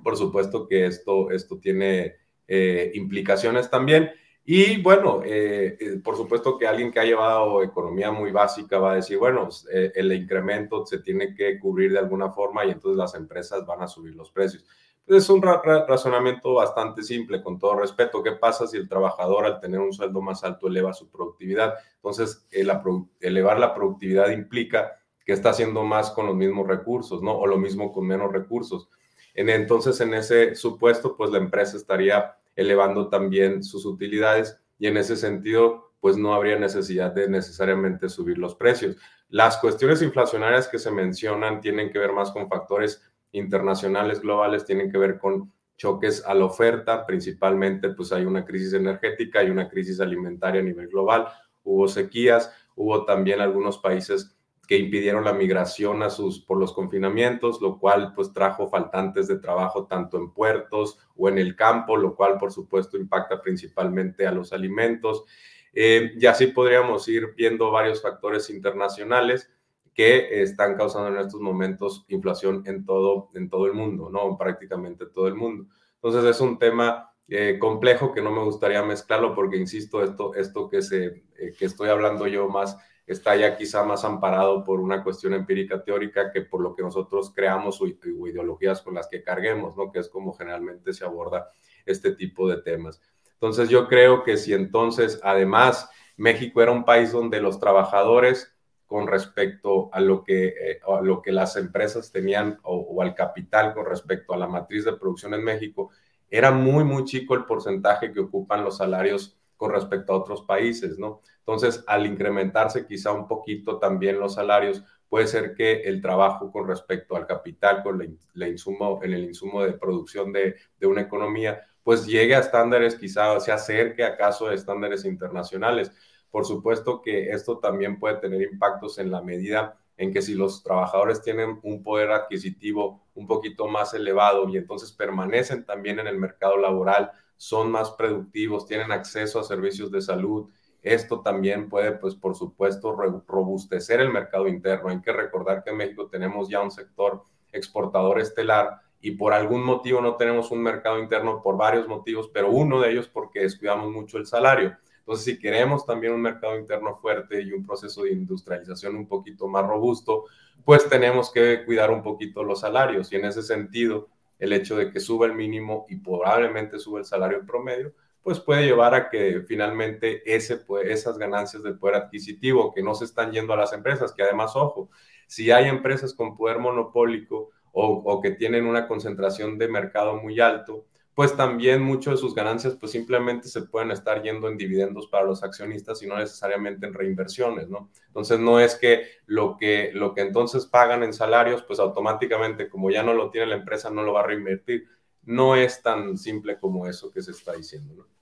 Por supuesto que esto, esto tiene eh, implicaciones también. Y bueno, eh, eh, por supuesto que alguien que ha llevado economía muy básica va a decir, bueno, el incremento se tiene que cubrir de alguna forma y entonces las empresas van a subir los precios. Es un razonamiento bastante simple, con todo respeto. ¿Qué pasa si el trabajador al tener un sueldo más alto eleva su productividad? Entonces, elevar la productividad implica que está haciendo más con los mismos recursos, ¿no? O lo mismo con menos recursos. entonces, en ese supuesto, pues la empresa estaría elevando también sus utilidades y en ese sentido, pues no habría necesidad de necesariamente subir los precios. Las cuestiones inflacionarias que se mencionan tienen que ver más con factores internacionales globales tienen que ver con choques a la oferta, principalmente pues hay una crisis energética, hay una crisis alimentaria a nivel global, hubo sequías, hubo también algunos países que impidieron la migración a sus, por los confinamientos, lo cual pues trajo faltantes de trabajo tanto en puertos o en el campo, lo cual por supuesto impacta principalmente a los alimentos. Eh, y así podríamos ir viendo varios factores internacionales que están causando en estos momentos inflación en todo, en todo el mundo, ¿no? Prácticamente todo el mundo. Entonces es un tema eh, complejo que no me gustaría mezclarlo porque, insisto, esto, esto que, se, eh, que estoy hablando yo más está ya quizá más amparado por una cuestión empírica teórica que por lo que nosotros creamos o, ideologías con las que carguemos, ¿no? Que es como generalmente se aborda este tipo de temas. Entonces yo creo que si entonces, además, México era un país donde los trabajadores con respecto a lo que, eh, a lo que las empresas tenían o, al capital con respecto a la matriz de producción en México, era muy, muy chico el porcentaje que ocupan los salarios con respecto a otros países, ¿no? Entonces, al incrementarse quizá un poquito también los salarios, puede ser que el trabajo con respecto al capital, con la, insumo, en el insumo de producción de, de, una economía, pues llegue a estándares, quizá se acerque acaso a estándares internacionales. Por supuesto que esto también puede tener impactos en la medida en que si los trabajadores tienen un poder adquisitivo un poquito más elevado y entonces permanecen también en el mercado laboral, son más productivos, tienen acceso a servicios de salud, esto también puede, pues, por supuesto, robustecer el mercado interno. Hay que recordar que en México tenemos ya un sector exportador estelar y por algún motivo no tenemos un mercado interno por varios motivos, pero uno de ellos porque descuidamos mucho el salario. Entonces, si queremos también un mercado interno fuerte y un proceso de industrialización un poquito más robusto, pues tenemos que cuidar un poquito los salarios. Y en ese sentido, el hecho de que suba el mínimo y probablemente suba el salario promedio, pues puede llevar a que finalmente ese, pues, esas ganancias del poder adquisitivo que no se están yendo a las empresas, que además, ojo, si hay empresas con poder monopólico o, o que tienen una concentración de mercado muy alto, pues también mucho de sus ganancias pues simplemente se pueden estar yendo en dividendos para los accionistas y no necesariamente en reinversiones, ¿no? Entonces no es que lo que, lo que entonces pagan en salarios pues automáticamente como ya no lo tiene la empresa no lo va a reinvertir. no es tan simple como eso que se está diciendo. ¿no?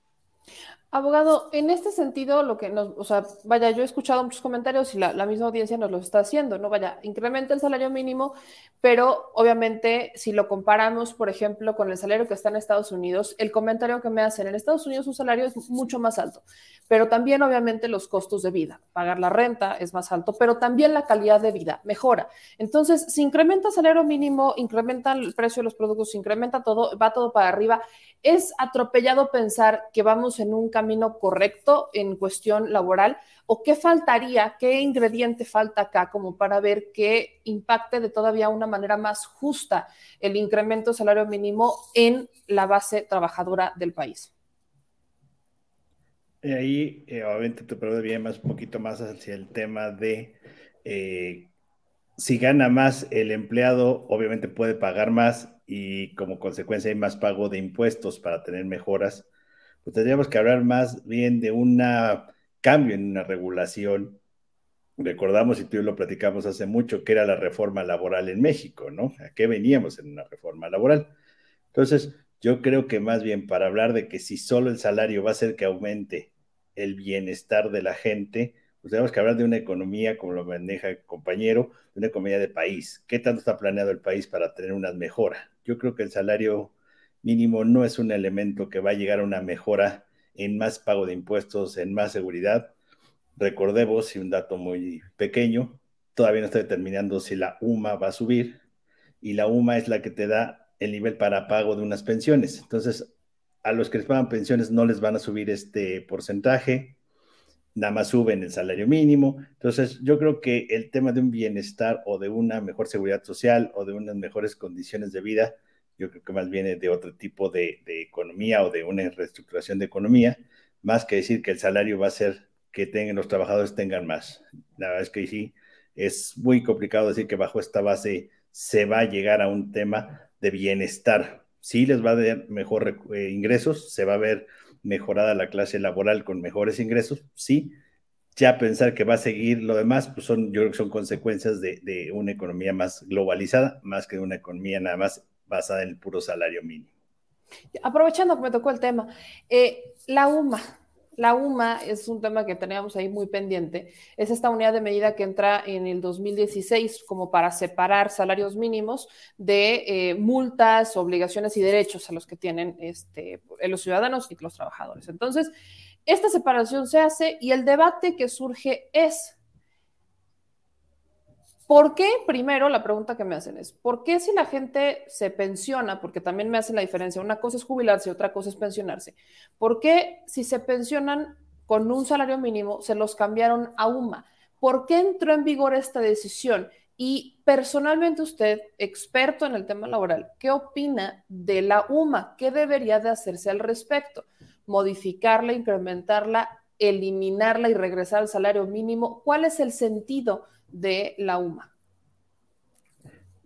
Abogado, en este sentido, lo que nos, o sea, vaya, yo he escuchado muchos comentarios y la, la, misma audiencia nos lo está haciendo, ¿no? Vaya, incrementa el salario mínimo, pero obviamente si lo comparamos, por ejemplo, con el salario que está en Estados Unidos, el comentario que me hacen, en Estados Unidos un salario es mucho más alto, pero también obviamente los costos de vida, pagar la renta es más alto, pero también la calidad de vida mejora. Entonces, si incrementa el salario mínimo, incrementa el precio de los productos, incrementa todo, va todo para arriba, es atropellado pensar que vamos en un camino correcto en cuestión laboral o qué faltaría, qué ingrediente falta acá como para ver que impacte de todavía una manera más justa el incremento salario mínimo en la base trabajadora del país. Ahí, eh, obviamente, tu pregunta viene más, un poquito más hacia el tema de eh, si gana más el empleado, obviamente puede pagar más y como consecuencia hay más pago de impuestos para tener mejoras pues tendríamos que hablar más bien de un cambio en una regulación. Recordamos, y tú y lo platicamos hace mucho, que era la reforma laboral en México, ¿no? ¿A qué veníamos en una reforma laboral? Entonces, yo creo que más bien para hablar de que si solo el salario va a hacer que aumente el bienestar de la gente, pues tenemos que hablar de una economía, como lo maneja el compañero, de una economía de país. ¿Qué tanto está planeado el país para tener una mejora? Yo creo que el salario mínimo no es un elemento que va a llegar a una mejora en más pago de impuestos, en más seguridad. Recordemos, y un dato muy pequeño, todavía no está determinando si la UMA va a subir y la UMA es la que te da el nivel para pago de unas pensiones. Entonces, a los que les pagan pensiones no les van a subir este porcentaje, nada más suben el salario mínimo. Entonces, yo creo que el tema de un bienestar o de una mejor seguridad social o de unas mejores condiciones de vida yo creo que más viene de otro tipo de, economía o de una reestructuración de economía, más que decir que el salario va a ser que tengan, los trabajadores tengan más. La verdad es que sí, es muy complicado decir que bajo esta base se va a llegar a un tema de bienestar. Sí les va a dar mejor eh, ingresos, se va a ver mejorada la clase laboral con mejores ingresos, sí. Ya pensar que va a seguir lo demás, pues son, yo creo que son consecuencias de, de una economía más globalizada, más que de una economía nada más basada en el puro salario mínimo. Aprovechando que me tocó el tema, eh, la UMA. La UMA es un tema que teníamos ahí muy pendiente. Es esta unidad de medida que entra en el 2016 como para separar salarios mínimos de eh, multas, obligaciones y derechos a los que tienen este, los ciudadanos y los trabajadores. Entonces, esta separación se hace y el debate que surge es ¿Por qué? Primero, la pregunta que me hacen es, ¿por qué si la gente se pensiona, porque también me hacen la diferencia, una cosa es jubilarse otra cosa es pensionarse, ¿por qué si se pensionan con un salario mínimo se los cambiaron a UMA? ¿Por qué entró en vigor esta decisión? Y personalmente usted, experto en el tema laboral, ¿qué opina de la UMA? ¿Qué debería de hacerse al respecto? ¿Modificarla, incrementarla, eliminarla y regresar al salario mínimo? ¿Cuál es el sentido? De la UMA.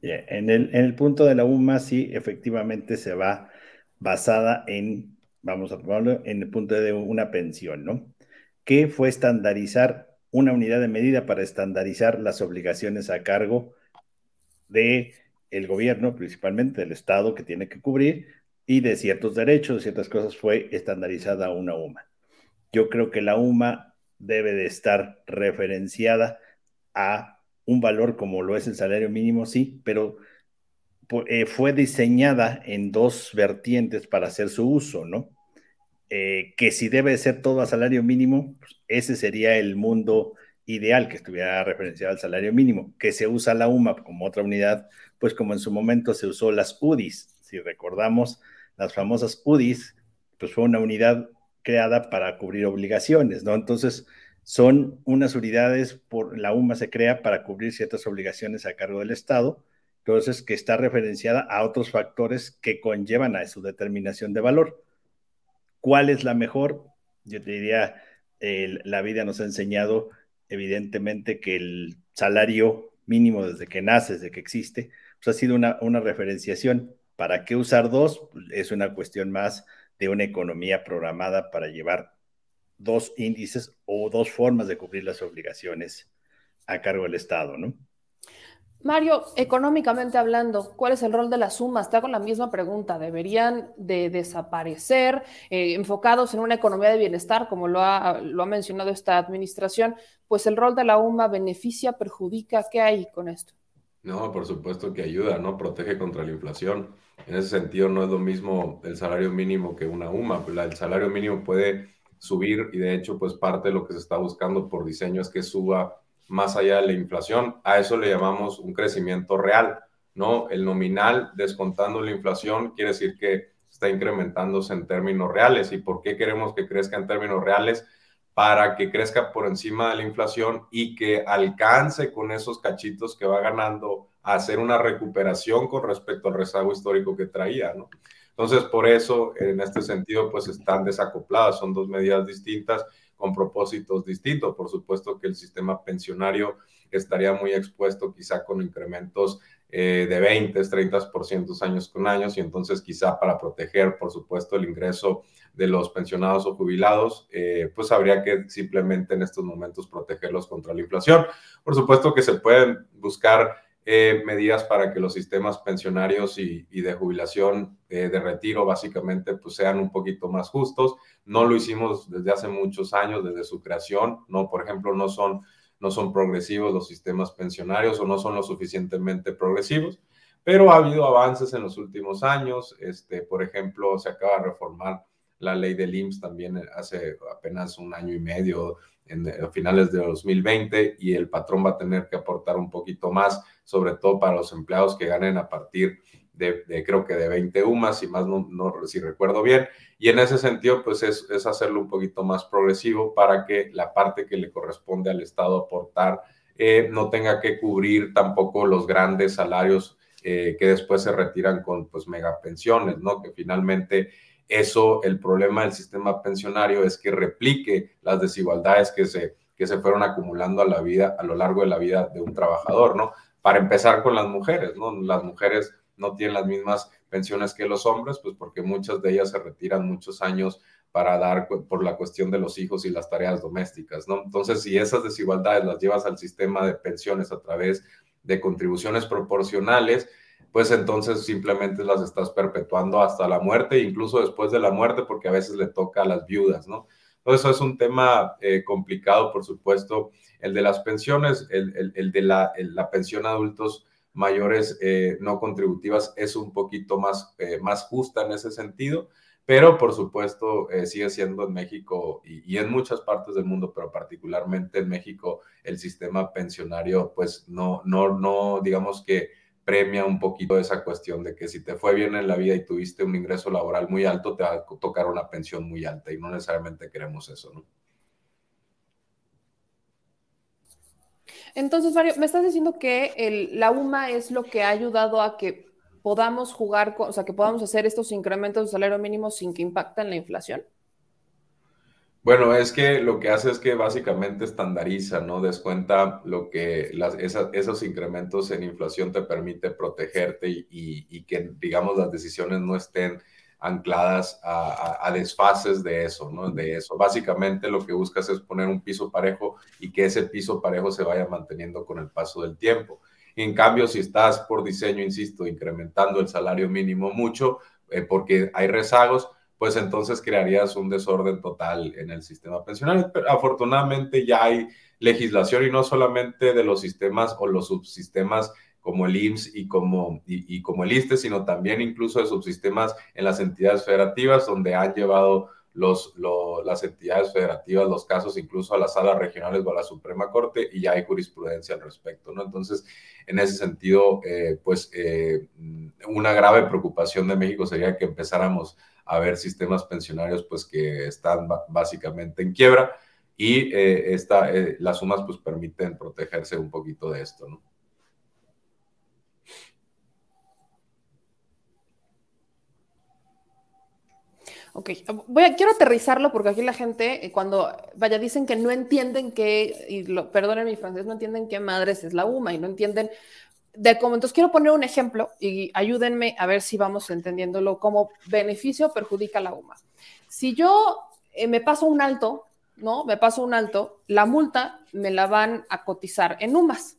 En el, en el punto de la UMA, sí, efectivamente se va basada en, vamos a ponerlo, en el punto de una pensión, ¿no? Que fue estandarizar una unidad de medida para estandarizar las obligaciones a cargo de el gobierno, principalmente del Estado que tiene que cubrir, y de ciertos derechos, de ciertas cosas, fue estandarizada una UMA. Yo creo que la UMA debe de estar referenciada a un valor como lo es el salario mínimo, sí, pero eh, fue diseñada en dos vertientes para hacer su uso, ¿no? Eh, que si debe ser todo a salario mínimo, pues, ese sería el mundo ideal que estuviera referenciado al salario mínimo, que se usa la UMA como otra unidad, pues como en su momento se usó las UDIs, si recordamos las famosas UDIs, pues fue una unidad creada para cubrir obligaciones, ¿no? Entonces, son unas unidades, por la UMA se crea para cubrir ciertas obligaciones a cargo del Estado, entonces que está referenciada a otros factores que conllevan a su determinación de valor. ¿Cuál es la mejor? Yo te diría, la vida nos ha enseñado evidentemente que el salario mínimo desde que nace, desde que existe, pues ha sido una, una referenciación. ¿Para qué usar dos? Pues es una cuestión más de una economía programada para llevar dos índices o dos formas de cubrir las obligaciones a cargo del Estado, ¿no? Mario, económicamente hablando, ¿cuál es el rol de las sumas? Te hago la misma pregunta. ¿Deberían de desaparecer eh, enfocados en una economía de bienestar, como lo ha, lo ha mencionado esta administración? Pues el rol de la UMA beneficia, perjudica. ¿Qué hay con esto? No, por supuesto que ayuda, ¿no? Protege contra la inflación. En ese sentido, no es lo mismo el salario mínimo que una UMA. El salario mínimo puede subir y de hecho, pues parte de lo que se está buscando por diseño es que suba más allá de la inflación. A eso le llamamos un crecimiento real, ¿no? El nominal descontando la inflación quiere decir que está incrementándose en términos reales. ¿Y por qué queremos que crezca en términos reales? Para que crezca por encima de la inflación y que alcance con esos cachitos que va ganando a hacer una recuperación con respecto al rezago histórico que traía, ¿no? Entonces, por eso, en este sentido, pues están desacopladas, son dos medidas distintas con propósitos distintos. Por supuesto que el sistema pensionario estaría muy expuesto quizá con incrementos eh, de 20, 30% años con años y entonces quizá para proteger, por supuesto, el ingreso de los pensionados o jubilados, eh, pues habría que simplemente en estos momentos protegerlos contra la inflación. Por supuesto que se pueden buscar eh, medidas para que los sistemas pensionarios y, de jubilación eh, de retiro básicamente pues sean un poquito más justos. No lo hicimos desde hace muchos años, desde su creación. No, por ejemplo, no son, no son progresivos los sistemas pensionarios o no son lo suficientemente progresivos, pero ha habido avances en los últimos años. Este, por ejemplo, se acaba de reformar la ley del IMSS también hace apenas un año y medio en, finales de 2020 y el patrón va a tener que aportar un poquito más, sobre todo para los empleados que ganen a partir de, creo que de 20 UMAS, y más no, si recuerdo bien. Y en ese sentido, pues es, es, hacerlo un poquito más progresivo para que la parte que le corresponde al Estado aportar eh, no tenga que cubrir tampoco los grandes salarios eh, que después se retiran con pues megapensiones, ¿no? Que finalmente eso, el problema del sistema pensionario es que replique las desigualdades que se, que se fueron acumulando a la vida, a lo largo de la vida de un trabajador, ¿no? Para empezar con las mujeres, ¿no? Las mujeres no tienen las mismas pensiones que los hombres, pues porque muchas de ellas se retiran muchos años para dar por la cuestión de los hijos y las tareas domésticas, ¿no? Entonces, si esas desigualdades las llevas al sistema de pensiones a través de contribuciones proporcionales, pues entonces simplemente las estás perpetuando hasta la muerte, incluso después de la muerte, porque a veces le toca a las viudas, ¿no? Entonces, eso es un tema eh, complicado, por supuesto, el de las pensiones, el, de la, la, pensión a adultos mayores eh, no contributivas es un poquito más, eh, más justa en ese sentido, pero por supuesto sigue siendo en México y, y, en muchas partes del mundo, pero particularmente en México, el sistema pensionario, pues no, no, no, digamos que premia un poquito esa cuestión de que si te fue bien en la vida y tuviste un ingreso laboral muy alto, te va a tocar una pensión muy alta y no necesariamente queremos eso, ¿no? Entonces, Mario, me estás diciendo que la UMA es lo que ha ayudado a que podamos jugar, o sea, que podamos hacer estos incrementos de salario mínimo sin que impacten la inflación. Bueno, es que lo que hace es que básicamente estandariza, ¿no? Descuenta lo que las, esos incrementos en inflación te permite protegerte y, que, digamos, las decisiones no estén ancladas a, desfases de eso, ¿no? De eso. Básicamente lo que buscas es poner un piso parejo y que ese piso parejo se vaya manteniendo con el paso del tiempo. en cambio, si estás por diseño, insisto, incrementando el salario mínimo mucho, eh, porque hay rezagos, pues entonces crearías un desorden total en el sistema pensional. Pero afortunadamente ya hay legislación y no solamente de los sistemas o los subsistemas como el IMSS y como, y, como el ISTE, sino también incluso de subsistemas en las entidades federativas donde han llevado los, las entidades federativas los casos incluso a las salas regionales o a la Suprema Corte y ya hay jurisprudencia al respecto, ¿no? Entonces, en ese sentido, eh, pues eh, una grave preocupación de México sería que empezáramos a ver sistemas pensionarios pues que están básicamente en quiebra y eh, esta, eh, las sumas pues permiten protegerse un poquito de esto, ¿no? Ok, voy quiero aterrizarlo porque aquí la gente, eh, cuando, vaya, dicen que no entienden qué, y lo, perdonen mi francés, no entienden qué madres es la UMA y no entienden de cómo, entonces quiero poner un ejemplo y ayúdenme a ver si vamos entendiéndolo como beneficio perjudica la UMA. Si yo eh, me paso un alto, ¿no? Me paso un alto, la multa me la van a cotizar en UMAS.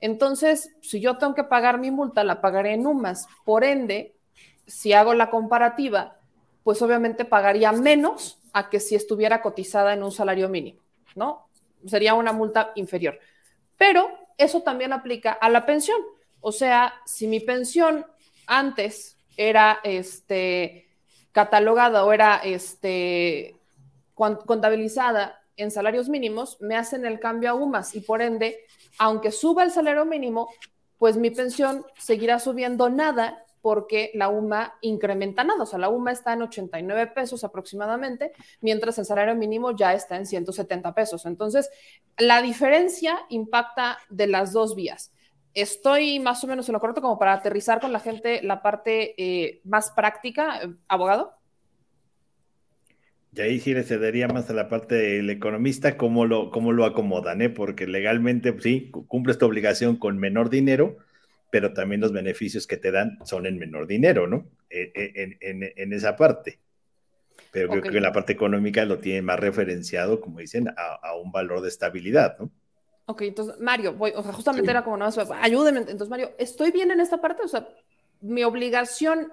Entonces, si yo tengo que pagar mi multa, la pagaré en UMAS. Por ende, si hago la comparativa, pues obviamente pagaría menos a que si estuviera cotizada en un salario mínimo, ¿no? Sería una multa inferior. Pero eso también aplica a la pensión. O sea, si mi pensión antes era este, catalogada o era este, contabilizada en salarios mínimos, me hacen el cambio a UMAS y por ende, aunque suba el salario mínimo, pues mi pensión seguirá subiendo nada porque la UMA incrementa nada, o sea, la UMA está en 89 pesos aproximadamente, mientras el salario mínimo ya está en 170 pesos. Entonces, la diferencia impacta de las dos vías. Estoy más o menos en lo correcto como para aterrizar con la gente la parte eh, más práctica, abogado. Y ahí sí le cedería más a la parte del economista cómo lo, cómo lo acomodan, ¿eh? porque legalmente pues sí, cumple esta obligación con menor dinero, pero también los beneficios que te dan son en menor dinero, ¿no? E, e, en, esa parte. Pero creo que la parte económica lo tiene más referenciado, como dicen, a, un valor de estabilidad, ¿no? Ok, entonces, Mario, voy, o sea, justamente era como, no, ayúdeme. Entonces, Mario, ¿estoy bien en esta parte? O sea, mi obligación,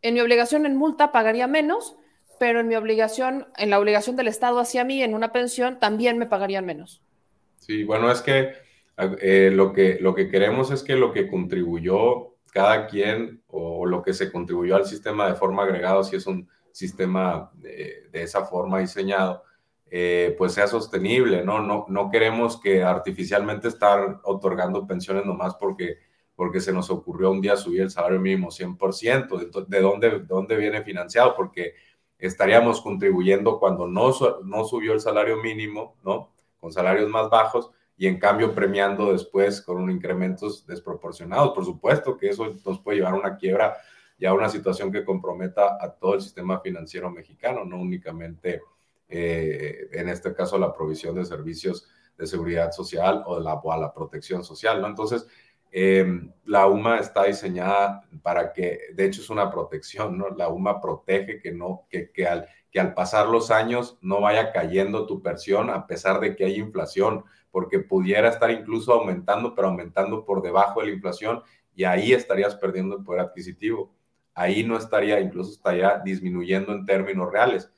en mi obligación en multa pagaría menos, pero en mi obligación, en la obligación del Estado hacia mí, en una pensión, también me pagarían menos. Sí, bueno, es que eh, lo, que, lo que queremos es que lo que contribuyó cada quien o lo que se contribuyó al sistema de forma agregada, si es un sistema de, esa forma diseñado, eh, pues sea sostenible, ¿no? ¿no? No queremos que artificialmente estar otorgando pensiones nomás porque, porque se nos ocurrió un día subir el salario mínimo 100%. ¿De, dónde, dónde viene financiado? Porque estaríamos contribuyendo cuando no, no subió el salario mínimo, ¿no? Con salarios más bajos, y en cambio premiando después con incrementos desproporcionados. Por supuesto que eso nos puede llevar a una quiebra y a una situación que comprometa a todo el sistema financiero mexicano, no únicamente eh, en este caso la provisión de servicios de seguridad social o, de la, a la protección social, ¿no? Entonces, em, la UMA está diseñada para que, de hecho es una protección, ¿no? La UMA protege que no, que, que, al, que al pasar los años no vaya cayendo tu pensión a pesar de que hay inflación porque pudiera estar incluso aumentando, pero aumentando por debajo de la inflación y ahí estarías perdiendo el poder adquisitivo. Ahí no estaría, incluso estaría disminuyendo en términos reales.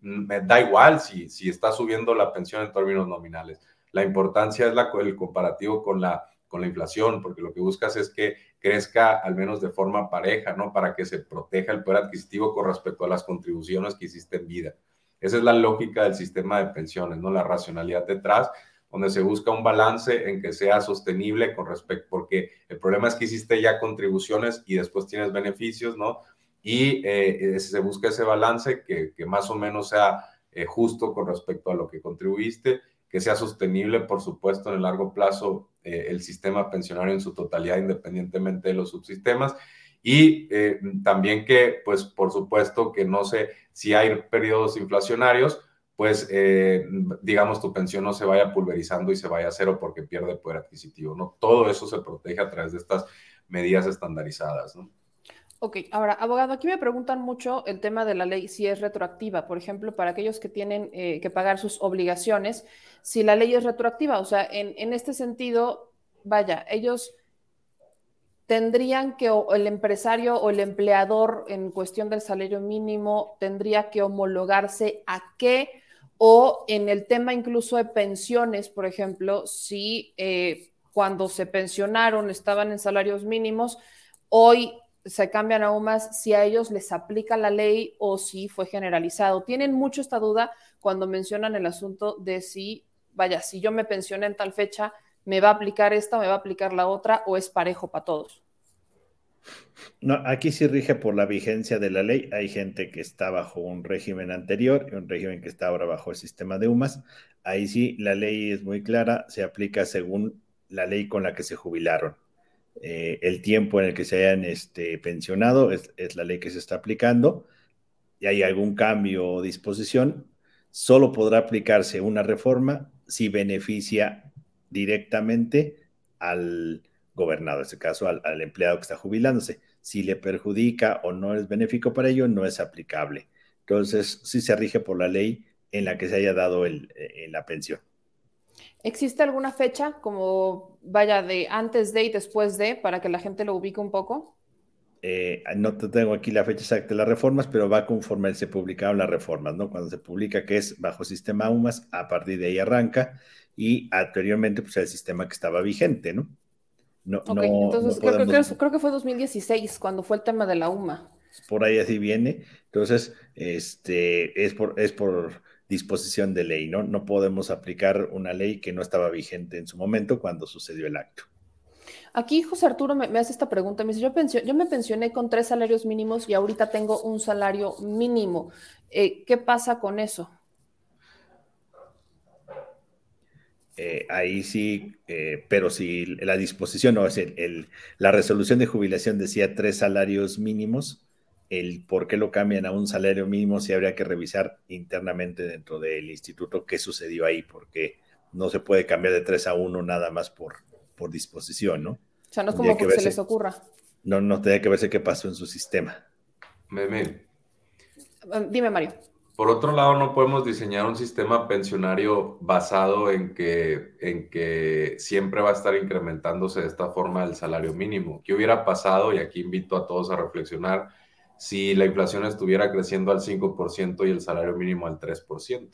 Mm, me da igual si, si está subiendo la pensión en términos nominales. La importancia es la, el comparativo con la, con la inflación, porque lo que buscas es que crezca al menos de forma pareja, ¿no? Para que se proteja el poder adquisitivo con respecto a las contribuciones que hiciste en vida. Esa es la lógica del sistema de pensiones, ¿no? La racionalidad detrás donde se busca un balance en que sea sostenible con respecto, porque el problema es que hiciste ya contribuciones y después tienes beneficios, ¿no? Y eh, se busca ese balance que, más o menos sea eh, justo con respecto a lo que contribuiste, que sea sostenible, por supuesto, en el largo plazo eh, el sistema pensionario en su totalidad, independientemente de los subsistemas. Y también que, pues, por supuesto, que no sé si hay periodos inflacionarios, pues eh, digamos tu pensión no se vaya pulverizando y se vaya a cero porque pierde poder adquisitivo, ¿no? Todo eso se protege a través de estas medidas estandarizadas, ¿no? Ok, ahora, abogado, aquí me preguntan mucho el tema de la ley, si es retroactiva, por ejemplo, para aquellos que tienen eh, que pagar sus obligaciones, si la ley es retroactiva, o sea, en, en este sentido, vaya, ellos tendrían que, el empresario o el empleador en cuestión del salario mínimo tendría que homologarse a qué o en el tema incluso de pensiones, por ejemplo, si eh, cuando se pensionaron estaban en salarios mínimos, hoy se cambian aún más si a ellos les aplica la ley o si fue generalizado. Tienen mucho esta duda cuando mencionan el asunto de si, vaya, si yo me pensioné en tal fecha, me va a aplicar esta, me va a aplicar la otra o es parejo para todos. No, aquí sí rige por la vigencia de la ley. Hay gente que está bajo un régimen anterior y un régimen que está ahora bajo el sistema de UMAS. Ahí sí la ley es muy clara, se aplica según la ley con la que se jubilaron. Eh, el tiempo en el que se hayan este, pensionado es, es, la ley que se está aplicando y hay algún cambio o disposición, solo podrá aplicarse una reforma si beneficia directamente al, gobernado, en este caso al, empleado que está jubilándose. Si le perjudica o no es benéfico para ello, no es aplicable. Entonces, sí se rige por la ley en la que se haya dado el, eh, la pensión. ¿Existe alguna fecha como vaya de antes de y después de para que la gente lo ubique un poco? Eh, no tengo aquí la fecha exacta de las reformas, pero va conforme se publicaron las reformas, ¿no? Cuando se publica que es bajo sistema UMAS, a partir de ahí arranca y anteriormente pues el sistema que estaba vigente, ¿no? No, entonces creo, que fue 2016 cuando fue el tema de la UMA. Por ahí así viene. Entonces, este, es por, es por disposición de ley, ¿no? No podemos aplicar una ley que no estaba vigente en su momento cuando sucedió el acto. Aquí José Arturo me, hace esta pregunta, me dice, yo, yo, me pensioné con tres salarios mínimos y ahorita tengo un salario mínimo. Eh, ¿Qué pasa con eso? Eh, ahí sí, eh, pero si la disposición, no, es el, la resolución de jubilación decía tres salarios mínimos, el por qué lo cambian a un salario mínimo, sí habría que revisar internamente dentro del instituto qué sucedió ahí, porque no se puede cambiar de tres a uno nada más por, por disposición, ¿no? O sea, no es como que, se les ocurra. No, no, tiene que verse qué pasó en su sistema. Meme. Dime, Mario. Por otro lado, no podemos diseñar un sistema pensionario basado en que, en que siempre va a estar incrementándose de esta forma el salario mínimo. ¿Qué hubiera pasado? Y aquí invito a todos a reflexionar si la inflación estuviera creciendo al 5% y el salario mínimo al 3%.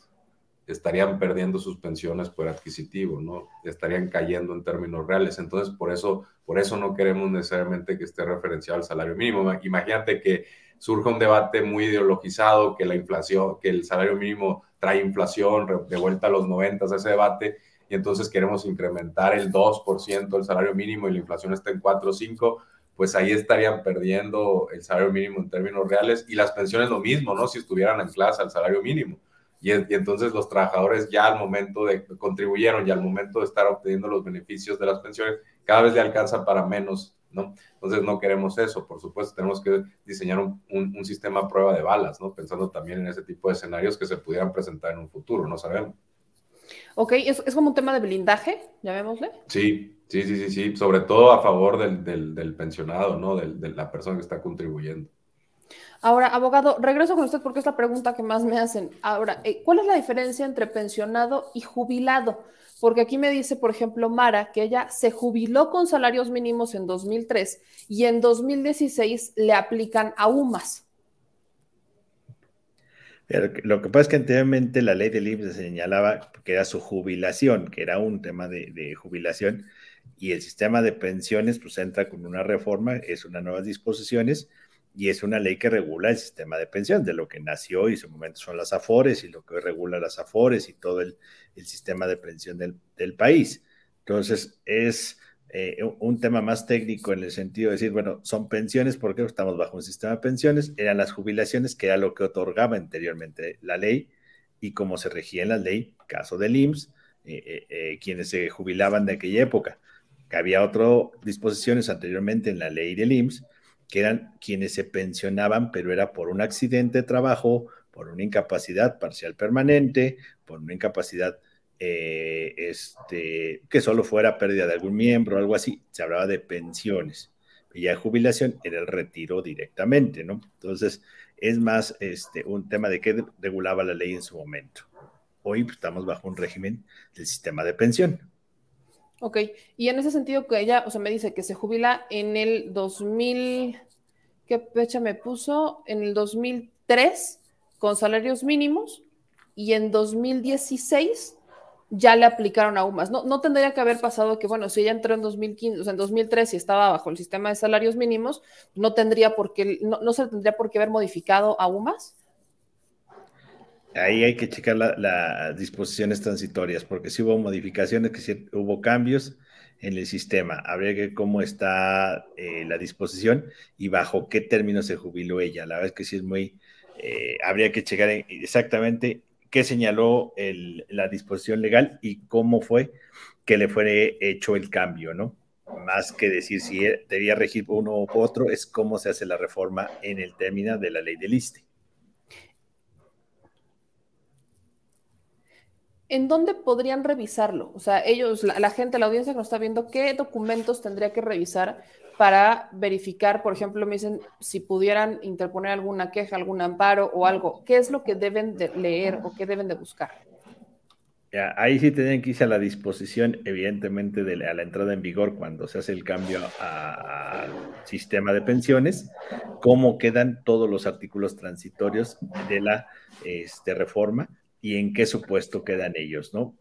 Estarían perdiendo sus pensiones por adquisitivo, ¿no? Estarían cayendo en términos reales. Entonces, por eso, por eso no queremos necesariamente que esté referenciado al salario mínimo. Imagínate que surge un debate muy ideologizado, que la inflación, que el salario mínimo trae inflación, de vuelta a los 90 ese debate, y entonces queremos incrementar el 2% del salario mínimo y la inflación está en 4 o 5, pues ahí estarían perdiendo el salario mínimo en términos reales y las pensiones lo mismo, ¿no? Si estuvieran ancladas al salario mínimo. Y, y, entonces los trabajadores ya al momento de contribuyeron y al momento de estar obteniendo los beneficios de las pensiones, cada vez le alcanza para menos ¿no? Entonces no queremos eso, por supuesto, tenemos que diseñar un, un, sistema a prueba de balas, ¿no? Pensando también en ese tipo de escenarios que se pudieran presentar en un futuro, no sabemos. Ok, ¿es, es como un tema de blindaje, llamémosle? Sí, sí, sí, sí, sí, sobre todo a favor del, del, del pensionado, ¿no? Del, de la persona que está contribuyendo. Ahora, abogado, regreso con usted porque es la pregunta que más me hacen. Ahora, eh, ¿cuál es la diferencia entre pensionado y jubilado? Porque aquí me dice, por ejemplo, Mara, que ella se jubiló con salarios mínimos en 2003 y en 2016 le aplican a UMAS. lo que pasa es que anteriormente la ley del IMSS señalaba que era su jubilación, que era un tema de, de, jubilación, y el sistema de pensiones pues entra con una reforma, es unas nuevas disposiciones, y es una ley que regula el sistema de pensión, de lo que nació y en su momento son las AFORES y lo que regula las AFORES y todo el, sistema de pensión del, país. Entonces, es eh, un tema más técnico en el sentido de decir, bueno, son pensiones porque estamos bajo un sistema de pensiones, eran las jubilaciones, que era lo que otorgaba anteriormente la ley y cómo se regía en la ley, caso del IMSS, eh, eh, quienes se jubilaban de aquella época. Que había otras disposiciones anteriormente en la ley del IMSS que eran quienes se pensionaban, pero era por un accidente de trabajo, por una incapacidad parcial permanente, por una incapacidad eh, este, que solo fuera pérdida de algún miembro o algo así, se hablaba de pensiones. Y ya jubilación era el retiro directamente, ¿no? Entonces, es más este, un tema de qué regulaba la ley en su momento. Hoy estamos bajo un régimen del sistema de pensión. Ok, y en ese sentido que ella, o sea, me dice que se jubila en el 2000, ¿qué fecha me puso? En el 2003 con salarios mínimos y en 2016 ya le aplicaron a UMAS. No, no tendría que haber pasado que, bueno, si ella entró en 2015, o sea, en 2003 y estaba bajo el sistema de salarios mínimos, no tendría por qué, no, no se tendría por qué haber modificado a UMAS ahí hay que checar las disposiciones transitorias, porque si hubo modificaciones, que sí hubo cambios en el sistema. Habría que ver cómo está eh, la disposición y bajo qué término se jubiló ella. La verdad es que sí es muy, eh, habría que checar exactamente qué señaló la disposición legal y cómo fue que le fue hecho el cambio, ¿no? Más que decir si debía regir uno u otro, es cómo se hace la reforma en el término de la ley del ISTE. ¿En dónde podrían revisarlo? O sea, ellos, la, gente, la audiencia que nos está viendo, ¿qué documentos tendría que revisar para verificar, por ejemplo, me dicen si pudieran interponer alguna queja, algún amparo o algo? ¿Qué es lo que deben de leer o qué deben de buscar? Ahí sí tienen que irse a la disposición, evidentemente, de a la entrada en vigor cuando se hace el cambio al sistema de pensiones, cómo quedan todos los artículos transitorios de la este, reforma y en qué supuesto quedan ellos, ¿no?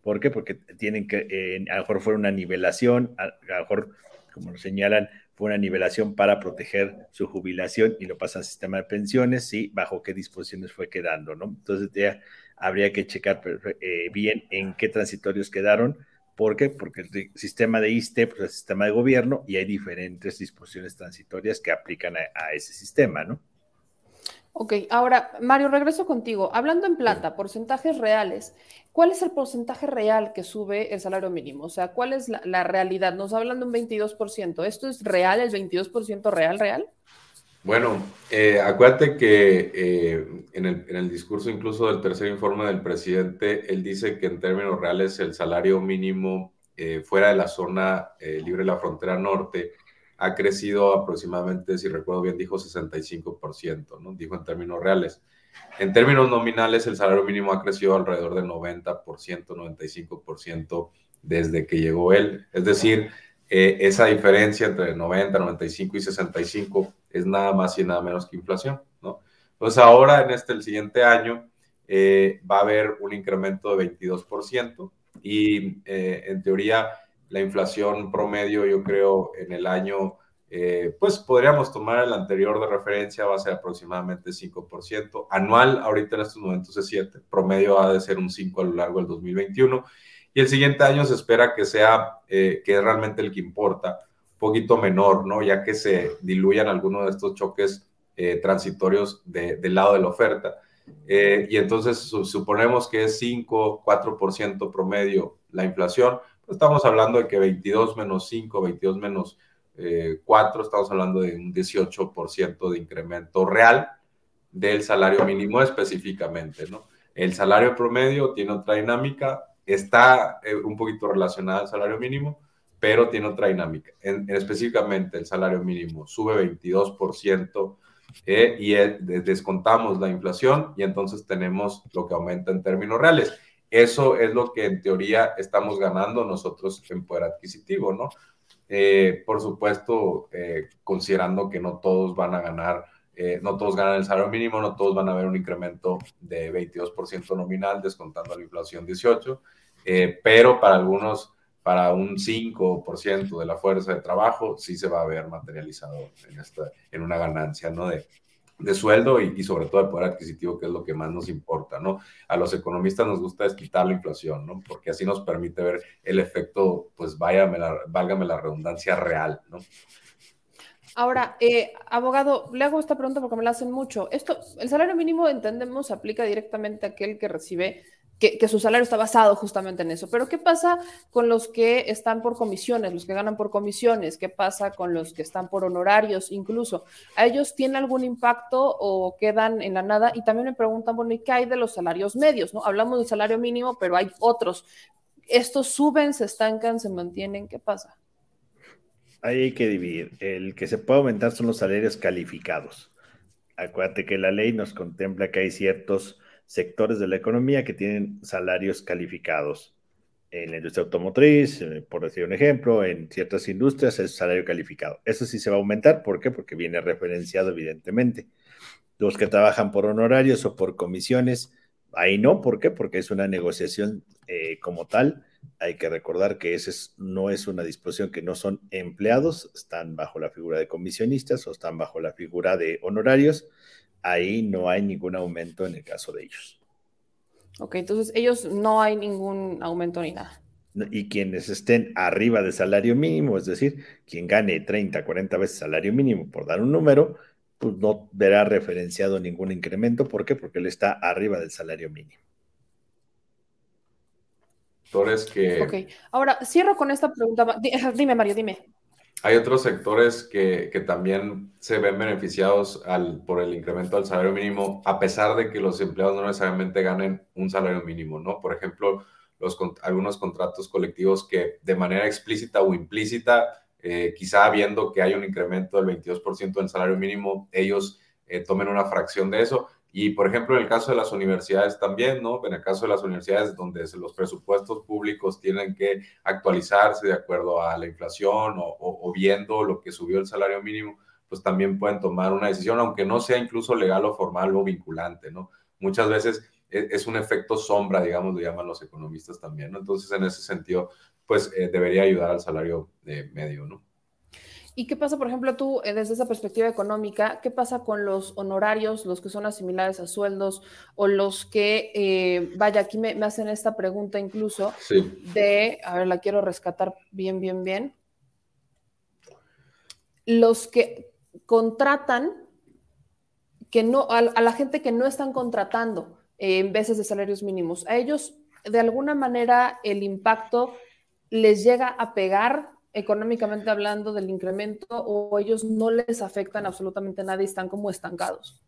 ¿Por qué? Porque tienen que, eh, a lo mejor fue una nivelación, a, lo mejor, como lo señalan, fue una nivelación para proteger su jubilación y lo pasa al sistema de pensiones, sí, bajo qué disposiciones fue quedando, ¿no? Entonces ya habría que checar eh, bien en qué transitorios quedaron. ¿Por qué? Porque el sistema de ISTE pues, es el sistema de gobierno y hay diferentes disposiciones transitorias que aplican a, ese sistema, ¿no? Ok, ahora, Mario, regreso contigo. Hablando en plata, porcentajes reales, ¿cuál es el porcentaje real que sube el salario mínimo? O sea, ¿cuál es la, la realidad? Nos hablan de un 22%. ¿Esto es real, el 22% real, real? Bueno, eh, acuérdate que eh, en, el, discurso incluso del tercer informe del presidente, él dice que en términos reales el salario mínimo eh, fuera de la zona libre de la frontera norte ha crecido aproximadamente, si recuerdo bien, dijo 65%, ¿no? Dijo en términos reales. En términos nominales, el salario mínimo ha crecido alrededor del 90%, 95% desde que llegó él. Es decir, esa diferencia entre 90, 95 y 65 es nada más y nada menos que inflación, ¿no? Entonces ahora en este, el siguiente año, eh, va a haber un incremento de 22% y eh, en teoría la inflación promedio, yo creo, en el año, eh, pues podríamos tomar el anterior de referencia, va a ser aproximadamente 5%. Anual, ahorita en estos momentos es 7, promedio ha de ser un 5 a lo largo del 2021. Y el siguiente año se espera que sea, que es realmente el que importa, poquito menor, ¿no? Ya que se diluyan algunos de estos choques eh, transitorios del lado de la oferta. Eh, y entonces suponemos que es 5, 4% promedio la inflación, estamos hablando de que 22 menos 5, 22 menos 4, eh, estamos hablando de un 18% de incremento real del salario mínimo específicamente. El salario promedio tiene otra dinámica, está un poquito relacionada al salario mínimo, pero tiene otra dinámica. En, específicamente el salario mínimo sube 22% eh, y descontamos la inflación y entonces tenemos lo que aumenta en términos reales. Eso es lo que en teoría estamos ganando nosotros en poder adquisitivo, ¿no? Eh, por supuesto, eh, considerando que no todos van a ganar, no todos ganan el salario mínimo, no todos van a ver un incremento de 22% nominal, descontando la inflación 18%, pero para algunos para un 5% de la fuerza de trabajo, sí se va a ver materializado en, esta, en una ganancia, ¿no? De, de sueldo y, sobre todo de poder adquisitivo, que es lo que más nos importa, ¿no? A los economistas nos gusta desquitar la inflación, ¿no? Porque así nos permite ver el efecto, pues váyame la, válgame la redundancia real, ¿no? Ahora, eh, abogado, le hago esta pregunta porque me la hacen mucho. Esto, el salario mínimo, entendemos, aplica directamente a aquel que recibe que, su salario está basado justamente en eso. Pero ¿qué pasa con los que están por comisiones, los que ganan por comisiones? ¿Qué pasa con los que están por honorarios incluso? ¿A ellos tiene algún impacto o quedan en la nada? Y también me preguntan, bueno, ¿y qué hay de los salarios medios? ¿no? Hablamos del salario mínimo, pero hay otros. ¿Estos suben, se estancan, se mantienen? ¿Qué pasa? Ahí hay que dividir. El que se puede aumentar son los salarios calificados. Acuérdate que la ley nos contempla que hay ciertos sectores de la economía que tienen salarios calificados. En la industria automotriz, eh, por decir un ejemplo, en ciertas industrias es salario calificado. Eso sí se va a aumentar. ¿Por qué? Porque viene referenciado, evidentemente. Los que trabajan por honorarios o por comisiones, ahí no. ¿Por qué? Porque es una negociación eh, como tal. Hay que recordar que ese no es una disposición que no son empleados, están bajo la figura de comisionistas o están bajo la figura de honorarios ahí no hay ningún aumento en el caso de ellos. Ok, entonces ellos no hay ningún aumento ni nada. Y quienes estén arriba de salario mínimo, es decir, quien gane 30, 40 veces salario mínimo, por dar un número, pues no verá referenciado ningún incremento. ¿Por qué? Porque él está arriba del salario mínimo. que... Ok, ahora cierro con esta pregunta. Dime, Mario, dime. Hay otros sectores que, también se ven beneficiados al, por el incremento del salario mínimo, a pesar de que los empleados no necesariamente ganen un salario mínimo, ¿no? Por ejemplo, los, algunos contratos colectivos que de manera explícita o implícita, eh, quizá viendo que hay un incremento del 22% del salario mínimo, ellos eh, tomen una fracción de eso Y, por ejemplo, en el caso de las universidades también, ¿no? En el caso de las universidades donde los presupuestos públicos tienen que actualizarse de acuerdo a la inflación o, viendo lo que subió el salario mínimo, pues también pueden tomar una decisión, aunque no sea incluso legal o formal o vinculante, ¿no? Muchas veces e, es un efecto sombra, digamos, lo llaman los economistas también, ¿no? Entonces, en ese sentido, pues eh, debería ayudar al salario eh, medio, ¿no? ¿Y qué pasa, por ejemplo, tú, eh, desde esa perspectiva económica, qué pasa con los honorarios, los que son asimilados a sueldos, o los que, vaya, aquí me, hacen esta pregunta incluso de, a ver, la quiero rescatar bien, bien, bien. Los que contratan, que no, a la gente que no están contratando, en veces de salarios mínimos. A ellos, de alguna manera, el impacto les llega a pegar económicamente hablando del incremento o ellos no les afectan absolutamente nada y están como estancados.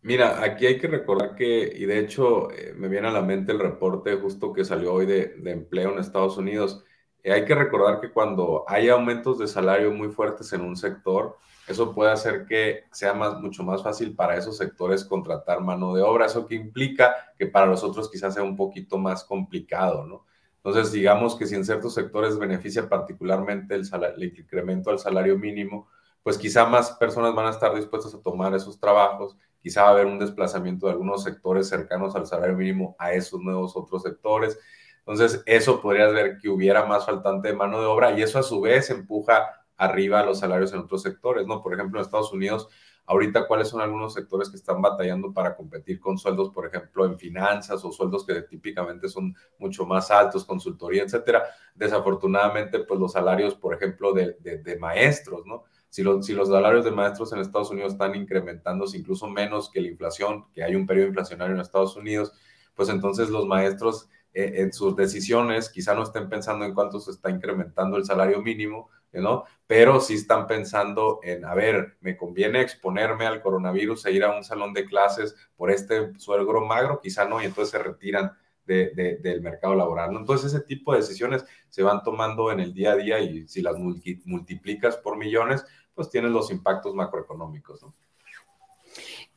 Mira, aquí hay que recordar que, y de hecho eh, me viene a la mente el reporte justo que salió hoy de, empleo en Estados Unidos, eh, hay que recordar que cuando hay aumentos de salario muy fuertes en un sector, eso puede hacer que sea más, mucho más fácil para esos sectores contratar mano de obra, eso que implica que para los otros quizás sea un poquito más complicado, ¿no? Entonces, digamos que si en ciertos sectores beneficia particularmente el, el incremento al salario mínimo, pues quizá más personas van a estar dispuestas a tomar esos trabajos, quizá va a haber un desplazamiento de algunos sectores cercanos al salario mínimo a esos nuevos otros sectores. Entonces, eso podría ver que hubiera más faltante de mano de obra y eso a su vez empuja arriba los salarios en otros sectores, ¿no? Por ejemplo, en Estados Unidos, ahorita, ¿cuáles son algunos sectores que están batallando para competir con sueldos, por ejemplo, en finanzas o sueldos que típicamente son mucho más altos, consultoría, etcétera? Desafortunadamente, pues los salarios, por ejemplo, de, maestros, ¿no? Si los, si los salarios de maestros en Estados Unidos están incrementándose incluso menos que la inflación, que hay un periodo inflacionario en Estados Unidos, pues entonces los maestros eh, en sus decisiones quizá no estén pensando en cuánto se está incrementando el salario mínimo, ¿no? Pero sí están pensando en, a ver, me conviene exponerme al coronavirus e ir a un salón de clases por este suegro magro, quizá no, y entonces se retiran del mercado laboral. Entonces, ese tipo de decisiones se van tomando en el día a día y si las multiplicas por millones, pues tienes los impactos macroeconómicos.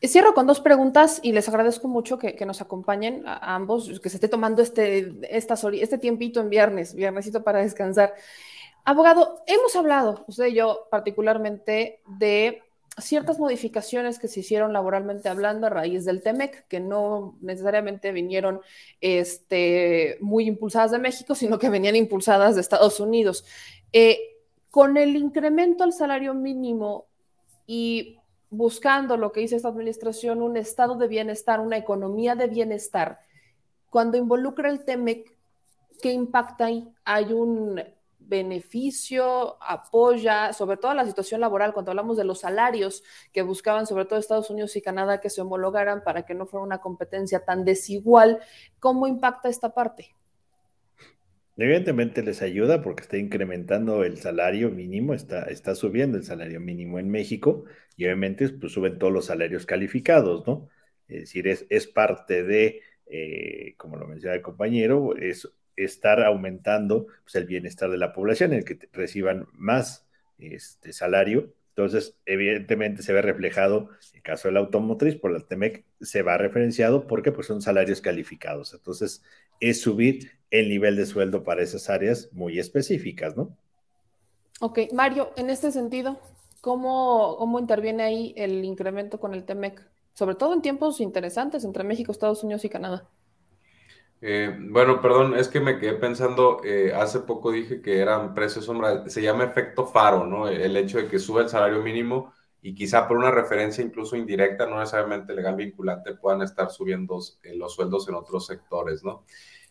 Cierro con dos preguntas y les agradezco mucho que, nos acompañen a ambos, que se esté tomando este, este tiempito en viernes, viernesito para descansar. Abogado, hemos hablado, usted y yo particularmente, de ciertas modificaciones que se hicieron laboralmente hablando a raíz del TEMEC, que no necesariamente vinieron este, muy impulsadas de México, sino que venían impulsadas de Estados Unidos. Eh, con el incremento al salario mínimo y buscando lo que dice esta administración, un estado de bienestar, una economía de bienestar, cuando involucra el TEMEC, ¿qué impacta ahí? Hay un beneficio, apoya, sobre todo la situación laboral, cuando hablamos de los salarios que buscaban sobre todo Estados Unidos y Canadá que se homologaran para que no fuera una competencia tan desigual, ¿cómo impacta esta parte? Evidentemente les ayuda porque está incrementando el salario mínimo, está, está subiendo el salario mínimo en México y obviamente pues, suben todos los salarios calificados, ¿no? Es decir, es, es parte de, eh, como lo mencionaba el compañero, es estar aumentando pues, el bienestar de la población, el que reciban más este, salario. Entonces, evidentemente se ve reflejado, en el caso de la automotriz, por la TEMEC, se va referenciado porque pues, son salarios calificados. Entonces, es subir el nivel de sueldo para esas áreas muy específicas, ¿no? Ok, Mario, en este sentido, ¿cómo, cómo interviene ahí el incremento con el TEMEC? Sobre todo en tiempos interesantes entre México, Estados Unidos y Canadá. Eh, bueno, perdón, es que me quedé pensando, eh, hace poco dije que eran precios sombra, se llama efecto faro, ¿no? El hecho de que sube el salario mínimo y quizá por una referencia incluso indirecta, no necesariamente legal vinculante, puedan estar subiendo eh, los sueldos en otros sectores, ¿no?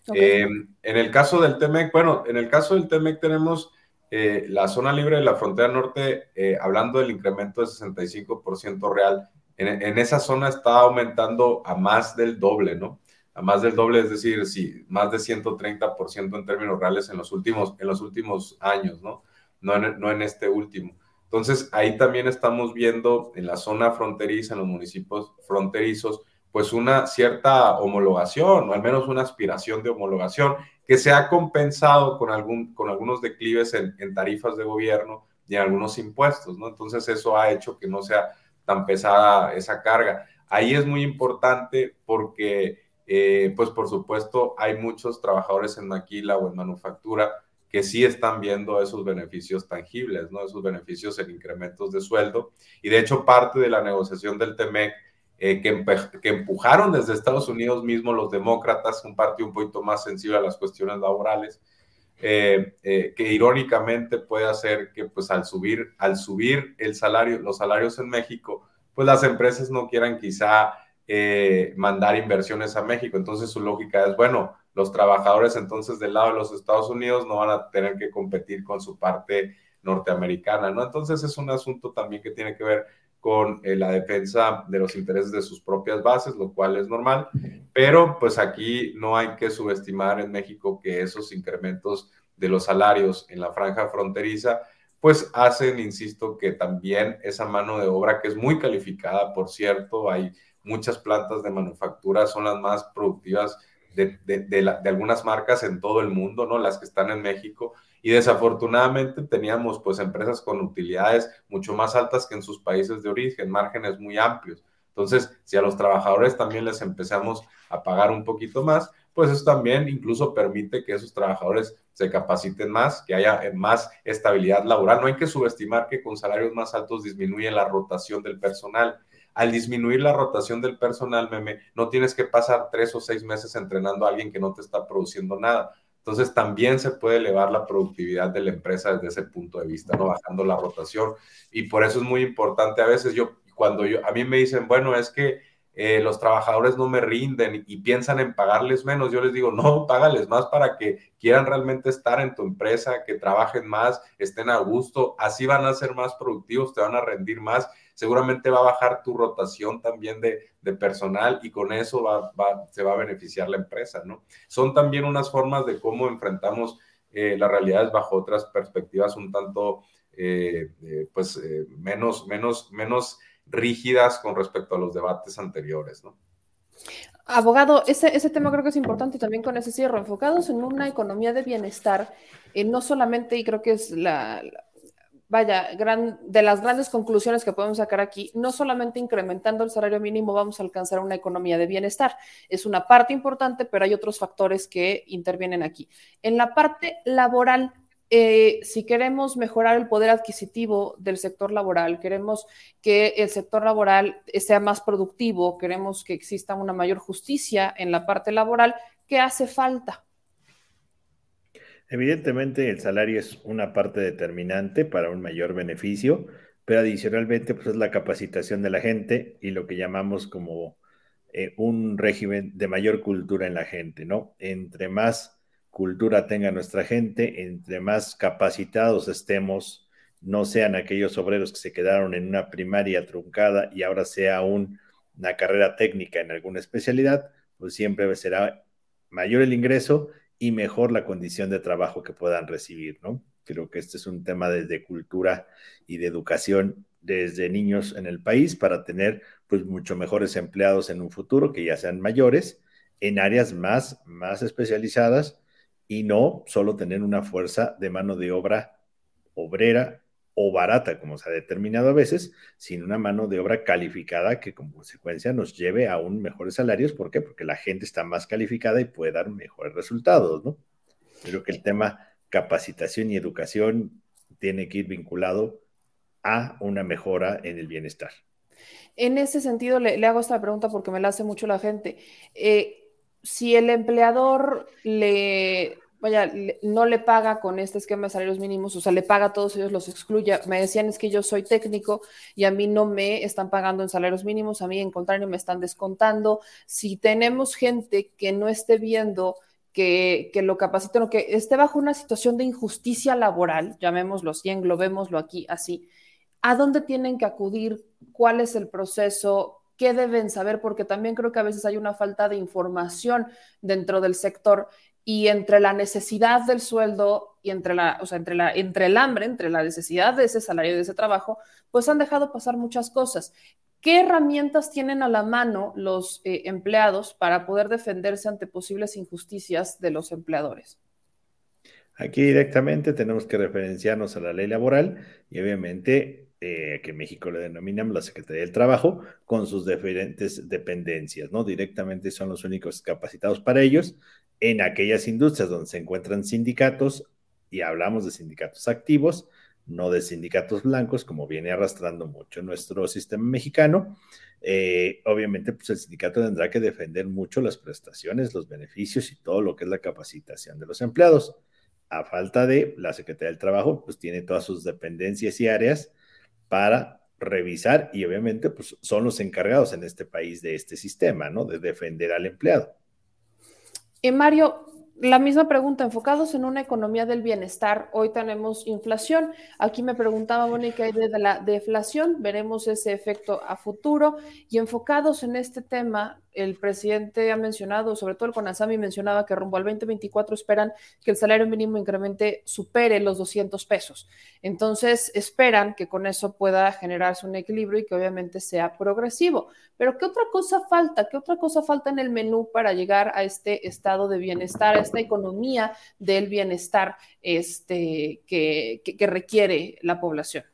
en el caso del TEMEC, bueno, en el caso del TEMEC tenemos la zona libre de la frontera norte, hablando del incremento de 65% real, en, en esa zona está aumentando a más del doble, ¿no? A más del doble, es decir, sí, más de 130% en términos reales en los últimos, en los últimos años, ¿no? No en, no en este último. Entonces, ahí también estamos viendo en la zona fronteriza, en los municipios fronterizos, pues una cierta homologación, o al menos una aspiración de homologación, que se ha compensado con, algún, con algunos declives en, en tarifas de gobierno y en algunos impuestos, ¿no? Entonces, eso ha hecho que no sea tan pesada esa carga. ahí es muy importante porque, eh, pues por supuesto, hay muchos trabajadores en maquila o en manufactura que sí están viendo esos beneficios tangibles, ¿no? Esos beneficios en incrementos de sueldo. Y de hecho, parte de la negociación del TEMEC eh, que, empujaron desde Estados Unidos mismo los demócratas, un partido un poquito más sensible a las cuestiones laborales, eh, que irónicamente puede hacer que pues al subir, al subir el salario, los salarios en México, pues las empresas no quieran quizá mandar inversiones a México. Entonces su lógica es, bueno, los trabajadores entonces del lado de los Estados Unidos no van a tener que competir con su parte norteamericana, ¿no? Entonces es un asunto también que tiene que ver con eh, la defensa de los intereses de sus propias bases, lo cual es normal, pero pues aquí no hay que subestimar en México que esos incrementos de los salarios en la franja fronteriza pues hacen, insisto, que también esa mano de obra que es muy calificada, por cierto, hay muchas plantas de manufactura, son las más productivas de, de, algunas marcas en todo el mundo, ¿no? Las que están en México, y desafortunadamente teníamos pues empresas con utilidades mucho más altas que en sus países de origen, márgenes muy amplios. Entonces, si a los trabajadores también les empezamos a pagar un poquito más, pues eso también incluso permite que esos trabajadores se capaciten más, que haya más estabilidad laboral. No hay que subestimar que con salarios más altos disminuye la rotación del personal. Al disminuir la rotación del personal, meme, no tienes que pasar tres o seis meses entrenando a alguien que no te está produciendo nada. Entonces también se puede elevar la productividad de la empresa desde ese punto de vista, ¿no? Bajando la rotación. Y por eso es muy importante. A veces yo, cuando yo, a mí me dicen, bueno, es que eh, los trabajadores no me rinden y piensan en pagarles menos, yo les digo, no, págales más para que quieran realmente estar en tu empresa, que trabajen más, estén a gusto, así van a ser más productivos, te van a rendir más seguramente va a bajar tu rotación también de, personal y con eso va, se va a beneficiar la empresa, ¿no? Son también unas formas de cómo enfrentamos eh, las realidades bajo otras perspectivas un tanto, eh, eh, pues, menos, menos, menos rígidas con respecto a los debates anteriores, ¿no? Abogado, ese, ese tema creo que es importante también con ese cierre, enfocados en una economía de bienestar, no solamente, y creo que es la, vaya, de las grandes conclusiones que podemos sacar aquí, no solamente incrementando el salario mínimo vamos a alcanzar una economía de bienestar, es una parte importante, pero hay otros factores que intervienen aquí. En la parte laboral, eh, si queremos mejorar el poder adquisitivo del sector laboral, queremos que el sector laboral sea más productivo, queremos que exista una mayor justicia en la parte laboral, ¿qué hace falta? Evidentemente el salario es una parte determinante para un mayor beneficio, pero adicionalmente pues es la capacitación de la gente y lo que llamamos como eh, un régimen de mayor cultura en la gente, ¿no? Entre más cultura tenga nuestra gente, entre más capacitados estemos, no sean aquellos obreros que se quedaron en una primaria truncada y ahora sea una carrera técnica en alguna especialidad, pues siempre será mayor el ingreso y mejor la condición de trabajo que puedan recibir, ¿no? Creo que este es un tema desde cultura y de educación desde niños en el país para tener pues mucho mejores empleados en un futuro que ya sean mayores en áreas más, más especializadas y no solo tener una fuerza de mano de obra obrera o barata, como se ha determinado a veces, sino una mano de obra calificada que como consecuencia nos lleve a aún mejores salarios. ¿Por qué? Porque la gente está más calificada y puede dar mejores resultados, ¿no? Creo que el tema capacitación y educación tiene que ir vinculado a una mejora en el bienestar. En ese sentido, le, hago esta pregunta porque me la hace mucho la gente. Eh, si el empleador le no le paga con este esquema de salarios mínimos, o sea, le paga a todos ellos, los excluye. Me decían es que yo soy técnico y a mí no me están pagando en salarios mínimos, a mí en contrario me están descontando. Si tenemos gente que no esté viendo que, que, lo capaciten o que esté bajo una situación de injusticia laboral, llamémoslo así, englobémoslo aquí así, ¿a dónde tienen que acudir? ¿Cuál es el proceso? ¿Qué deben saber? Porque también creo que a veces hay una falta de información dentro del sector y entre la necesidad del sueldo y entre la, o sea, entre la, entre el hambre, entre la necesidad de ese salario, de ese trabajo, pues han dejado pasar muchas cosas. ¿Qué herramientas tienen a la mano los eh, empleados para poder defenderse ante posibles injusticias de los empleadores? Aquí directamente tenemos que referenciarnos a la ley laboral y obviamente eh, que México le denominamos la Secretaría del Trabajo, con sus diferentes dependencias, ¿no? Directamente son los únicos capacitados para ellos en aquellas industrias donde se encuentran sindicatos, y hablamos de sindicatos activos, no de sindicatos blancos, como viene arrastrando mucho nuestro sistema mexicano. Eh, obviamente, pues el sindicato tendrá que defender mucho las prestaciones, los beneficios y todo lo que es la capacitación de los empleados. A falta de la Secretaría del Trabajo, pues tiene todas sus dependencias y áreas para revisar y obviamente pues son los encargados en este país de este sistema, ¿no? De defender al empleado. Y Mario, la misma pregunta, enfocados en una economía del bienestar, hoy tenemos inflación. Aquí me preguntaba Mónica de la deflación, veremos ese efecto a futuro y enfocados en este tema, el presidente ha mencionado, sobre todo el CONASAMI mencionaba que rumbo al 2024 esperan que el salario mínimo incremente supere los 200 pesos. Entonces, esperan que con eso pueda generarse un equilibrio y que obviamente sea progresivo. Pero ¿qué otra cosa falta? ¿Qué otra cosa falta en el menú para llegar a este estado de bienestar, a esta economía del bienestar este, que, que requiere la población?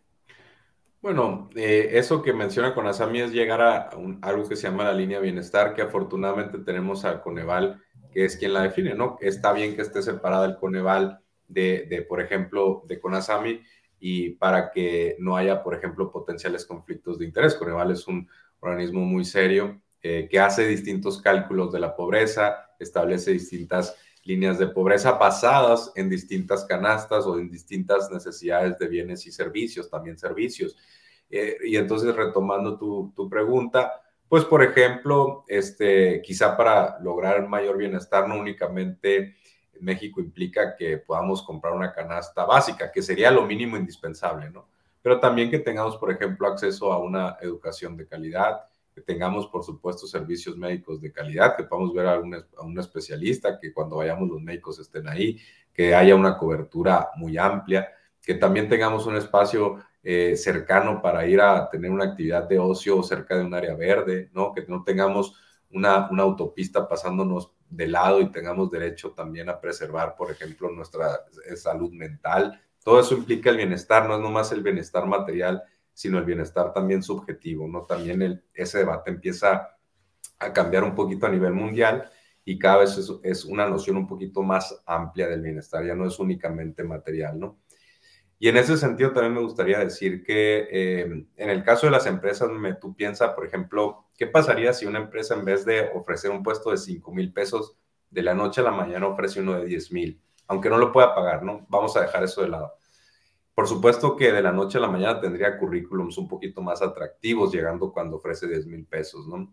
Bueno, eh, eso que menciona Conasami es llegar a algo que se llama la línea bienestar, que afortunadamente tenemos al Coneval, que es quien la define, ¿no? Está bien que esté separada el Coneval de, de, por ejemplo, de Conasami y para que no haya, por ejemplo, potenciales conflictos de interés. Coneval es un organismo muy serio eh, que hace distintos cálculos de la pobreza, establece distintas líneas de pobreza basadas en distintas canastas o en distintas necesidades de bienes y servicios, también servicios. Eh, y entonces, retomando tu, tu, pregunta, pues, por ejemplo, este, quizá para lograr mayor bienestar, no únicamente México implica que podamos comprar una canasta básica, que sería lo mínimo indispensable, ¿no? Pero también que tengamos, por ejemplo, acceso a una educación de calidad, que tengamos, por supuesto, servicios médicos de calidad, que podamos ver a un, a un especialista, que cuando vayamos los médicos estén ahí, que haya una cobertura muy amplia, que también tengamos un espacio eh, cercano para ir a tener una actividad de ocio cerca de un área verde, ¿no? Que no tengamos una, una autopista pasándonos de lado y tengamos derecho también a preservar, por ejemplo, nuestra eh, salud mental. Todo eso implica el bienestar, no es nomás el bienestar material, sino el bienestar también subjetivo, ¿no? También el, ese debate empieza a cambiar un poquito a nivel mundial y cada vez es, una noción un poquito más amplia del bienestar, ya no es únicamente material, ¿no? Y en ese sentido también me gustaría decir que eh, en el caso de las empresas, me, tú piensas, por ejemplo, ¿qué pasaría si una empresa en vez de ofrecer un puesto de 5 mil pesos de la noche a la mañana ofrece uno de 10 mil? Aunque no lo pueda pagar, ¿no? Vamos a dejar eso de lado. Por supuesto que de la noche a la mañana tendría currículums un poquito más atractivos, llegando cuando ofrece 10 mil pesos, ¿no?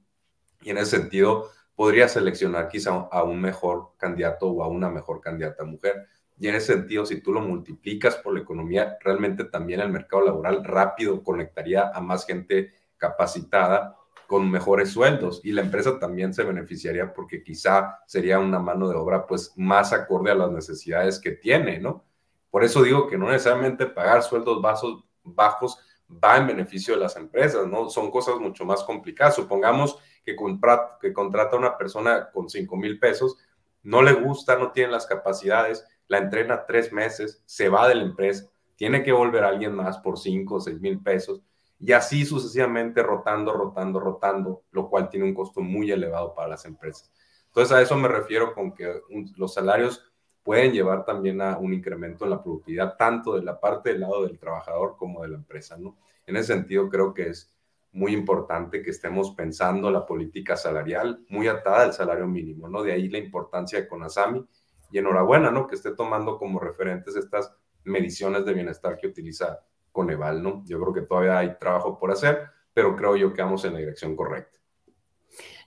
Y en ese sentido, podría seleccionar quizá a un mejor candidato o a una mejor candidata mujer. Y en ese sentido, si tú lo multiplicas por la economía, realmente también el mercado laboral rápido conectaría a más gente capacitada con mejores sueldos y la empresa también se beneficiaría porque quizá sería una mano de obra pues más acorde a las necesidades que tiene, ¿no? Por eso digo que no necesariamente pagar sueldos bajos, bajos va en beneficio de las empresas, ¿no? Son cosas mucho más complicadas. Supongamos que, contrata, que contrata a una persona con 5 mil pesos, no le gusta, no tiene las capacidades, la entrena tres meses, se va de la empresa, tiene que volver a alguien más por 5 o 6 mil pesos y así sucesivamente rotando, rotando, rotando, lo cual tiene un costo muy elevado para las empresas. Entonces a eso me refiero con que los salarios pueden llevar también a un incremento en la productividad, tanto de la parte del lado del trabajador como de la empresa, ¿no? En ese sentido, creo que es muy importante que estemos pensando la política salarial muy atada al salario mínimo, ¿no? De ahí la importancia de CONASAMI y enhorabuena, ¿no? Que esté tomando como referentes estas mediciones de bienestar que utiliza Coneval, ¿no? Yo creo que todavía hay trabajo por hacer, pero creo yo que vamos en la dirección correcta.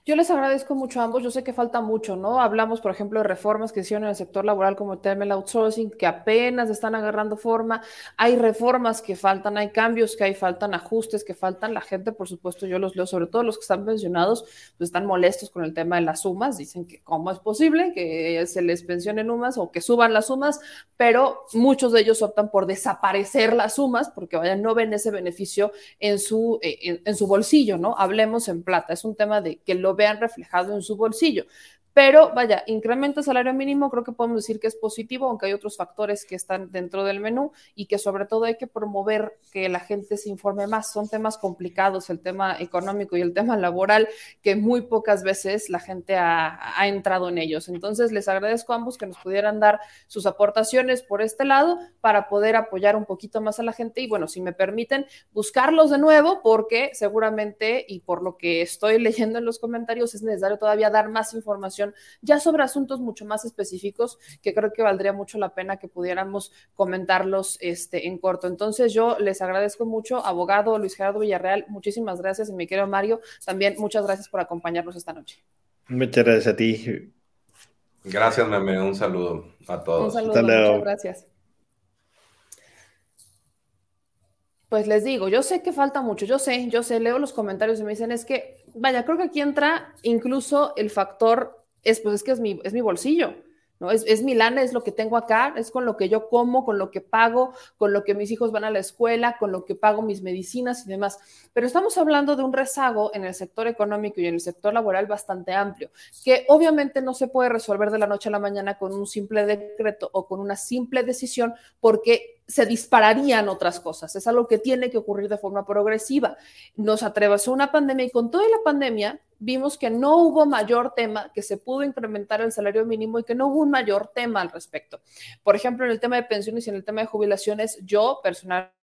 Yo les agradezco mucho a ambos. Yo sé que falta mucho, ¿no? Hablamos, por ejemplo, de reformas que hicieron en el sector laboral como el tema del outsourcing, que apenas están agarrando forma. Hay reformas que faltan, hay cambios que hay, faltan ajustes que faltan. La gente, por supuesto, yo los leo, sobre todo los que están pensionados, pues están molestos con el tema de las sumas. Dicen que cómo es posible que se les pensionen sumas o que suban las sumas, pero muchos de ellos optan por desaparecer las sumas porque, vaya, no ven ese beneficio en su, eh, en, en su bolsillo, ¿no? Hablemos en plata. Es un tema de que lo vean reflejado en su bolsillo. Pero vaya, incremento el salario mínimo, creo que podemos decir que es positivo, aunque hay otros factores que están dentro del menú y que sobre todo hay que promover que la gente se informe más. Son temas complicados, el tema económico y el tema laboral, que muy pocas veces la gente ha, ha entrado en ellos. Entonces, les agradezco a ambos que nos pudieran dar sus aportaciones por este lado para poder apoyar un poquito más a la gente y bueno, si me permiten, buscarlos de nuevo porque seguramente y por lo que estoy leyendo en los comentarios es necesario todavía dar más información ya sobre asuntos mucho más específicos que creo que valdría mucho la pena que pudiéramos comentarlos este, en corto. Entonces yo les agradezco mucho, abogado Luis Gerardo Villarreal, muchísimas gracias y mi querido Mario, también muchas gracias por acompañarnos esta noche. Muchas gracias a ti. Gracias, Meme. Un saludo a todos. Un saludo, muchas gracias. Pues les digo, yo sé que falta mucho, yo sé, yo sé, leo los comentarios y me dicen, es que, vaya, creo que aquí entra incluso el factor es, pues es que es mi, es mi bolsillo. ¿no? Es, es, mi lana, es lo que tengo acá, es con lo que yo como, con lo que pago, con lo que mis hijos van a la escuela, con lo que pago mis medicinas y demás. Pero estamos hablando de un rezago en el sector económico y en el sector laboral bastante amplio, que obviamente no se puede resolver de la noche a la mañana con un simple decreto o con una simple decisión, porque se dispararían otras cosas. Es algo que tiene que ocurrir de forma progresiva. Nos atravesó una pandemia y con toda la pandemia vimos que no hubo mayor tema, que se pudo incrementar el salario mínimo y que no hubo un mayor tema al respecto. Por ejemplo, en el tema de pensiones y en el tema de jubilaciones, yo personalmente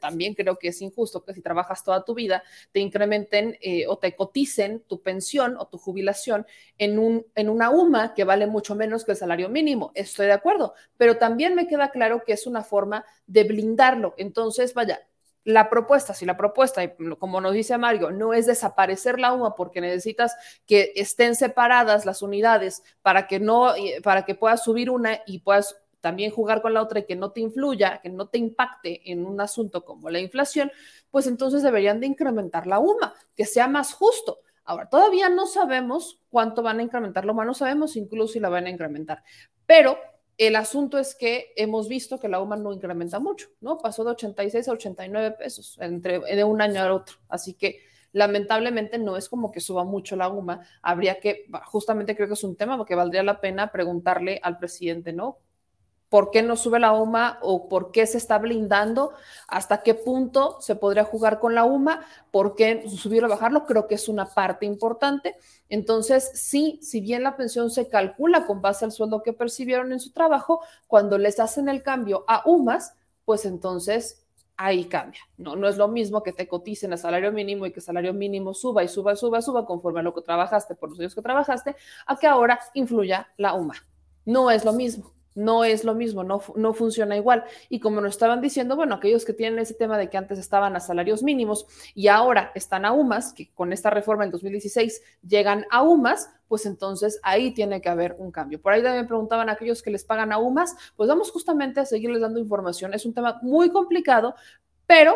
también creo que es injusto que si trabajas toda tu vida te incrementen eh, o te coticen tu pensión o tu jubilación en, un, en una UMA que vale mucho menos que el salario mínimo. Estoy de acuerdo, pero también me queda claro que es una forma de blindarlo. Entonces, vaya, la propuesta, si la propuesta, como nos dice Mario, no es desaparecer la UMA porque necesitas que estén separadas las unidades para que no, para que puedas subir una y puedas también jugar con la otra y que no te influya, que no te impacte en un asunto como la inflación, pues entonces deberían de incrementar la UMA, que sea más justo. Ahora, todavía no sabemos cuánto van a incrementar la UMA, no sabemos incluso si la van a incrementar, pero el asunto es que hemos visto que la UMA no incrementa mucho, ¿no? Pasó de 86 a 89 pesos entre, de un año al otro. Así que lamentablemente no es como que suba mucho la UMA. Habría que, justamente creo que es un tema porque valdría la pena preguntarle al presidente, ¿no? Por qué no sube la UMA o por qué se está blindando, hasta qué punto se podría jugar con la UMA, por qué subir o bajarlo, creo que es una parte importante. Entonces, sí, si bien la pensión se calcula con base al sueldo que percibieron en su trabajo, cuando les hacen el cambio a UMAS, pues entonces ahí cambia. No, no es lo mismo que te coticen a salario mínimo y que salario mínimo suba y suba y suba suba conforme a lo que trabajaste por los años que trabajaste, a que ahora influya la UMA. No es lo mismo no es lo mismo, no, no funciona igual. Y como nos estaban diciendo, bueno, aquellos que tienen ese tema de que antes estaban a salarios mínimos y ahora están a UMAS, que con esta reforma en 2016 llegan a UMAS, pues entonces ahí tiene que haber un cambio. Por ahí también preguntaban a aquellos que les pagan a UMAS, pues vamos justamente a seguirles dando información. Es un tema muy complicado, pero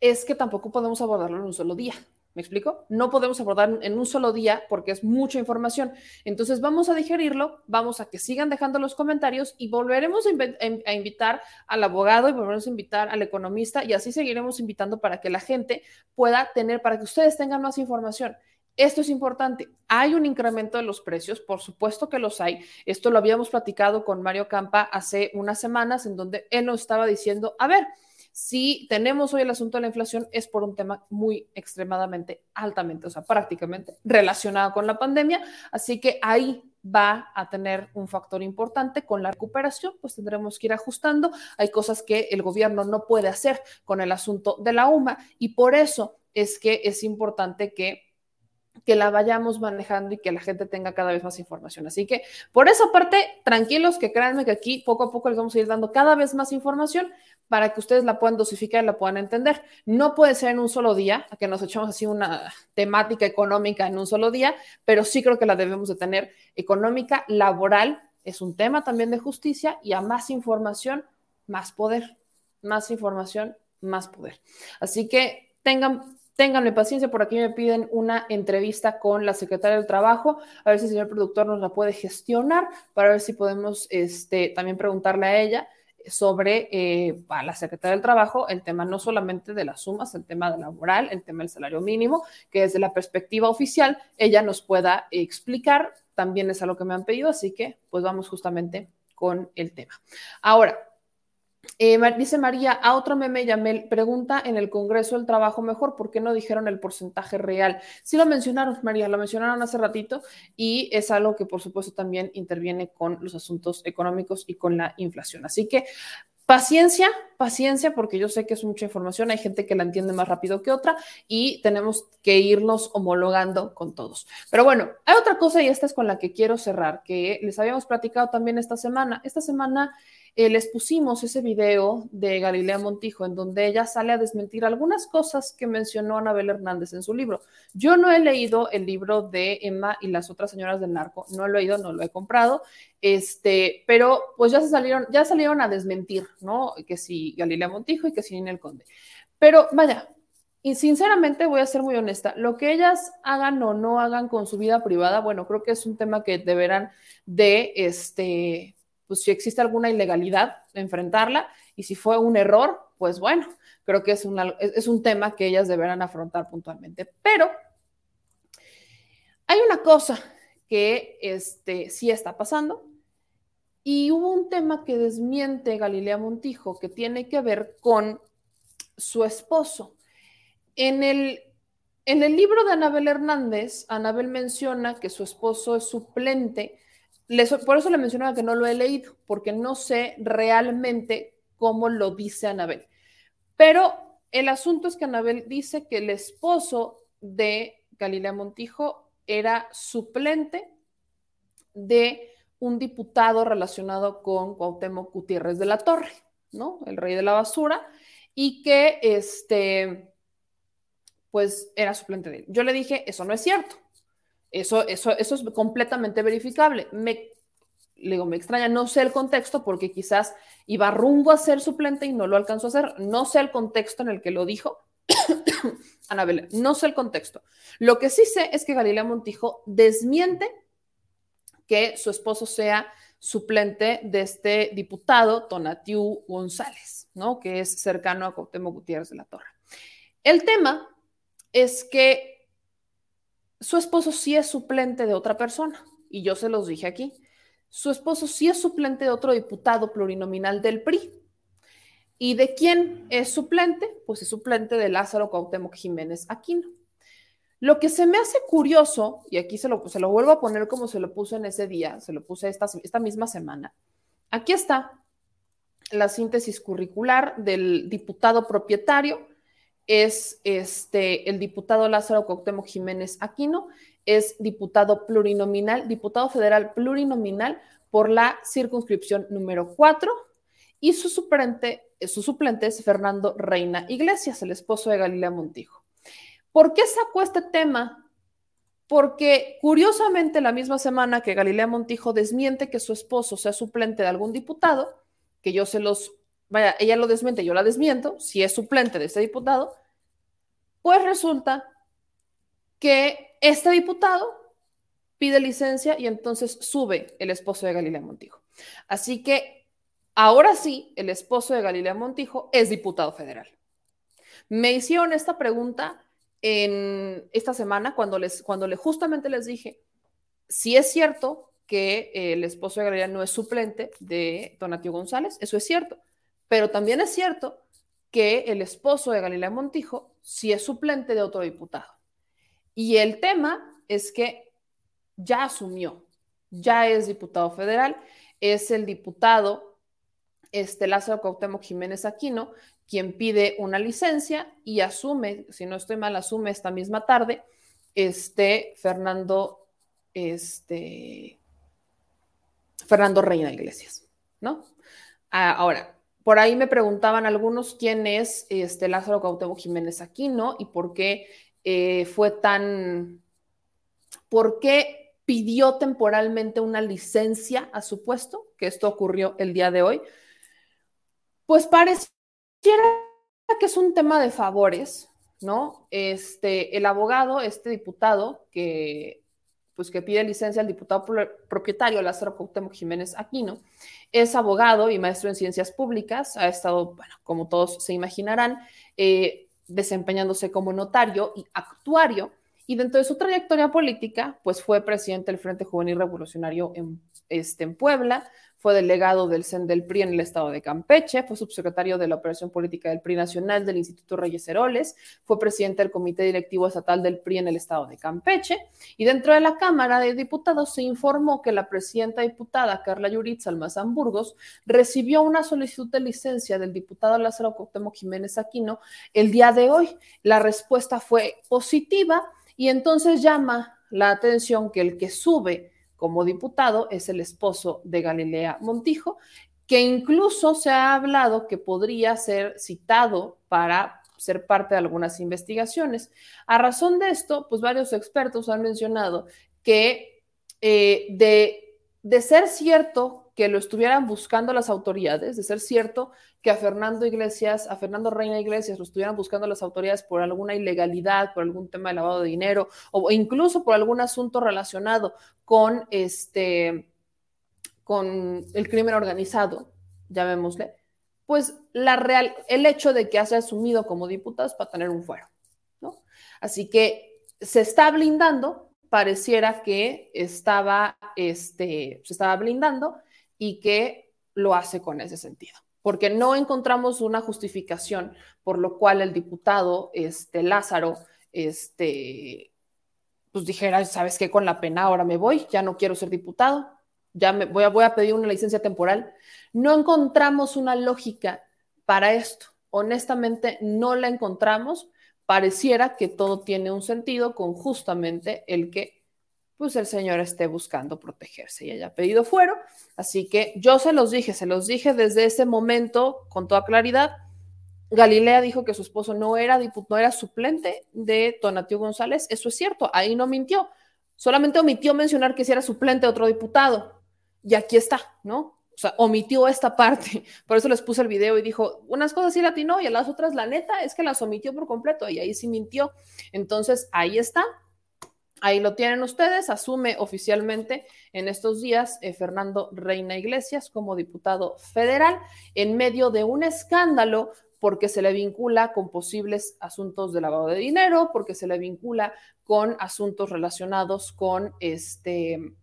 es que tampoco podemos abordarlo en un solo día. ¿Me explico? No podemos abordar en un solo día porque es mucha información. Entonces vamos a digerirlo, vamos a que sigan dejando los comentarios y volveremos a, invitar al abogado y volveremos a invitar al economista y así seguiremos invitando para que la gente pueda tener, para que ustedes tengan más información. Esto es importante. Hay un incremento de los precios, por supuesto que los hay. Esto lo habíamos platicado con Mario Campa hace unas semanas en donde él nos estaba diciendo, a ver, si tenemos hoy el asunto de la inflación es por un tema muy extremadamente, altamente, o sea, prácticamente relacionado con la pandemia. Así que ahí va a tener un factor importante con la recuperación, pues tendremos que ir ajustando. Hay cosas que el gobierno no puede hacer con el asunto de la UMA y por eso es que es importante que que la vayamos manejando y que la gente tenga cada vez más información. Así que por esa parte, tranquilos, que créanme que aquí poco a poco les vamos a ir dando cada vez más información para que ustedes la puedan dosificar y la puedan entender. No puede ser en un solo día, que nos echemos así una temática económica en un solo día, pero sí creo que la debemos de tener económica, laboral, es un tema también de justicia y a más información, más poder, más información, más poder. Así que tengan Ténganme paciencia, por aquí me piden una entrevista con la secretaria del Trabajo, a ver si el señor productor nos la puede gestionar, para ver si podemos este, también preguntarle a ella sobre eh, a la Secretaría del Trabajo el tema no solamente de las sumas, el tema de laboral, el tema del salario mínimo, que desde la perspectiva oficial ella nos pueda explicar, también es algo que me han pedido, así que pues vamos justamente con el tema. Ahora, eh, dice María, a otro meme Yamel, pregunta en el Congreso el trabajo mejor, ¿por qué no dijeron el porcentaje real? Sí lo mencionaron, María, lo mencionaron hace ratito y es algo que por supuesto también interviene con los asuntos económicos y con la inflación. Así que paciencia, paciencia, porque yo sé que es mucha información, hay gente que la entiende más rápido que otra y tenemos que irnos homologando con todos. Pero bueno, hay otra cosa y esta es con la que quiero cerrar, que les habíamos platicado también esta semana. Esta semana eh, les pusimos ese video de Galilea Montijo en donde ella sale a desmentir algunas cosas que mencionó Anabel Hernández en su libro. Yo no he leído el libro de Emma y las otras señoras del narco, no lo he leído, no lo he comprado, este, pero pues ya se salieron, ya salieron a desmentir, ¿no? Que si Galilea Montijo y que si Ninel Conde. Pero vaya, y sinceramente voy a ser muy honesta, lo que ellas hagan o no hagan con su vida privada, bueno, creo que es un tema que deberán de, este, pues si existe alguna ilegalidad, enfrentarla y si fue un error, pues bueno, creo que es, es un tema que ellas deberán afrontar puntualmente. Pero hay una cosa que este, sí está pasando y hubo un tema que desmiente Galilea Montijo que tiene que ver con su esposo. En el, en el libro de Anabel Hernández, Anabel menciona que su esposo es suplente por eso le mencionaba que no lo he leído, porque no sé realmente cómo lo dice Anabel. Pero el asunto es que Anabel dice que el esposo de Galilea Montijo era suplente de un diputado relacionado con Cuauhtémoc Gutiérrez de la Torre, ¿no? El rey de la basura, y que este, pues era suplente de él. Yo le dije, eso no es cierto. Eso, eso, eso es completamente verificable. Me, digo, me extraña, no sé el contexto porque quizás iba rumbo a ser suplente y no lo alcanzó a hacer. No sé el contexto en el que lo dijo. Anabel, no sé el contexto. Lo que sí sé es que Galilea Montijo desmiente que su esposo sea suplente de este diputado Tonatiu González, ¿no? Que es cercano a Cuauhtémoc Gutiérrez de la Torre. El tema es que su esposo sí es suplente de otra persona, y yo se los dije aquí. Su esposo sí es suplente de otro diputado plurinominal del PRI. ¿Y de quién es suplente? Pues es suplente de Lázaro Cuauhtémoc Jiménez Aquino. Lo que se me hace curioso, y aquí se lo, se lo vuelvo a poner como se lo puse en ese día, se lo puse esta, esta misma semana, aquí está la síntesis curricular del diputado propietario es este, el diputado Lázaro Cuauhtémoc Jiménez Aquino, es diputado plurinominal, diputado federal plurinominal por la circunscripción número 4 y su suplente, su suplente es Fernando Reina Iglesias, el esposo de Galilea Montijo. ¿Por qué sacó este tema? Porque curiosamente la misma semana que Galilea Montijo desmiente que su esposo sea suplente de algún diputado, que yo se los vaya, ella lo desmiente, yo la desmiento, si es suplente de este diputado, pues resulta que este diputado pide licencia y entonces sube el esposo de Galilea Montijo. Así que ahora sí, el esposo de Galilea Montijo es diputado federal. Me hicieron esta pregunta en esta semana cuando les cuando le justamente les dije si es cierto que el esposo de Galilea no es suplente de Donatio González, eso es cierto. Pero también es cierto que el esposo de Galilea Montijo sí es suplente de otro diputado. Y el tema es que ya asumió, ya es diputado federal, es el diputado este, Lázaro Cuauhtémoc Jiménez Aquino, quien pide una licencia y asume, si no estoy mal, asume esta misma tarde, este Fernando, este, Fernando Reina Iglesias, ¿no? Ah, ahora, por ahí me preguntaban algunos quién es este Lázaro Cuauhtémoc Jiménez Aquino y por qué eh, fue tan, por qué pidió temporalmente una licencia a su puesto, que esto ocurrió el día de hoy. Pues pareciera que es un tema de favores, ¿no? Este, el abogado, este diputado que pues que pide licencia al diputado propietario Lázaro Cuauhtémoc Jiménez Aquino. Es abogado y maestro en ciencias públicas. Ha estado, bueno, como todos se imaginarán, eh, desempeñándose como notario y actuario. Y dentro de su trayectoria política, pues fue presidente del Frente Juvenil Revolucionario en, este, en Puebla, fue delegado del CEN del PRI en el estado de Campeche, fue subsecretario de la Operación Política del PRI Nacional del Instituto Reyes Heroles, fue presidente del Comité Directivo Estatal del PRI en el estado de Campeche, y dentro de la Cámara de Diputados se informó que la presidenta diputada Carla Yuritz Almazán Burgos recibió una solicitud de licencia del diputado Lázaro Cuauhtémoc Jiménez Aquino el día de hoy. La respuesta fue positiva y entonces llama la atención que el que sube como diputado es el esposo de Galilea Montijo, que incluso se ha hablado que podría ser citado para ser parte de algunas investigaciones. A razón de esto, pues varios expertos han mencionado que eh, de, de ser cierto que lo estuvieran buscando las autoridades, de ser cierto que a Fernando Iglesias, a Fernando Reina Iglesias, lo estuvieran buscando las autoridades por alguna ilegalidad, por algún tema de lavado de dinero o incluso por algún asunto relacionado con este con el crimen organizado, llamémosle, pues la real, el hecho de que haya asumido como diputado es para tener un fuero, ¿no? Así que se está blindando, pareciera que estaba, este, se estaba blindando y que lo hace con ese sentido. Porque no encontramos una justificación por lo cual el diputado este, Lázaro este, pues dijera, ¿sabes qué? Con la pena ahora me voy, ya no quiero ser diputado, ya me voy a, voy a pedir una licencia temporal. No encontramos una lógica para esto. Honestamente, no la encontramos. Pareciera que todo tiene un sentido con justamente el que pues el señor esté buscando protegerse y haya pedido fuero. Así que yo se los dije, se los dije desde ese momento con toda claridad. Galilea dijo que su esposo no era, no era suplente de Tonatiu González. Eso es cierto, ahí no mintió. Solamente omitió mencionar que si era suplente de otro diputado. Y aquí está, ¿no? O sea, omitió esta parte. Por eso les puse el video y dijo, unas cosas sí latinó y a las otras, la neta, es que las omitió por completo y ahí sí mintió. Entonces, ahí está, Ahí lo tienen ustedes, asume oficialmente en estos días eh, Fernando Reina Iglesias como diputado federal en medio de un escándalo porque se le vincula con posibles asuntos de lavado de dinero, porque se le vincula con asuntos relacionados con este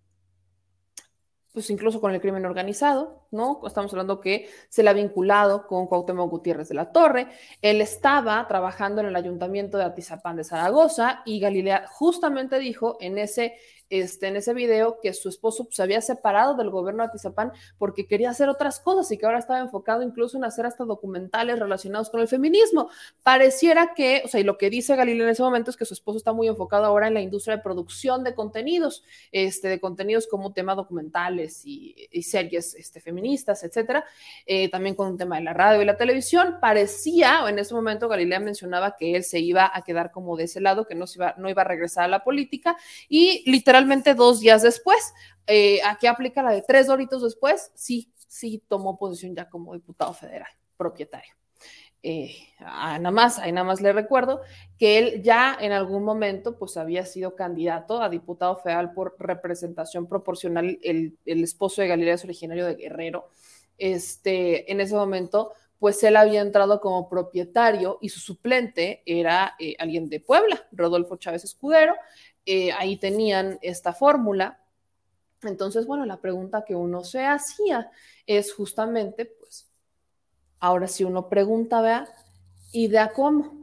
pues incluso con el crimen organizado, ¿no? Estamos hablando que se le ha vinculado con Cuauhtémoc Gutiérrez de la Torre. Él estaba trabajando en el ayuntamiento de Atizapán de Zaragoza y Galilea justamente dijo en ese este, en ese video que su esposo se había separado del gobierno de Atizapán porque quería hacer otras cosas y que ahora estaba enfocado incluso en hacer hasta documentales relacionados con el feminismo. Pareciera que, o sea, y lo que dice Galilea en ese momento es que su esposo está muy enfocado ahora en la industria de producción de contenidos, este, de contenidos como tema documentales y, series este, feministas, etcétera, eh, también con un tema de la radio y la televisión. Parecía, en ese momento Galilea mencionaba que él se iba a quedar como de ese lado, que no, se iba, no iba a regresar a la política y literalmente dos días después. Eh, aquí aplica la de tres doritos después, sí, sí tomó posición ya como diputado federal, propietario. Eh, nada más, ahí nada más le recuerdo que él ya en algún momento pues había sido candidato a diputado federal por representación proporcional, el, el esposo de Galilea es originario de Guerrero, este, en ese momento pues él había entrado como propietario y su suplente era eh, alguien de Puebla, Rodolfo Chávez Escudero, eh, ahí tenían esta fórmula. Entonces, bueno, la pregunta que uno se hacía es justamente, pues, ahora si uno pregunta, vea, ¿y de cómo?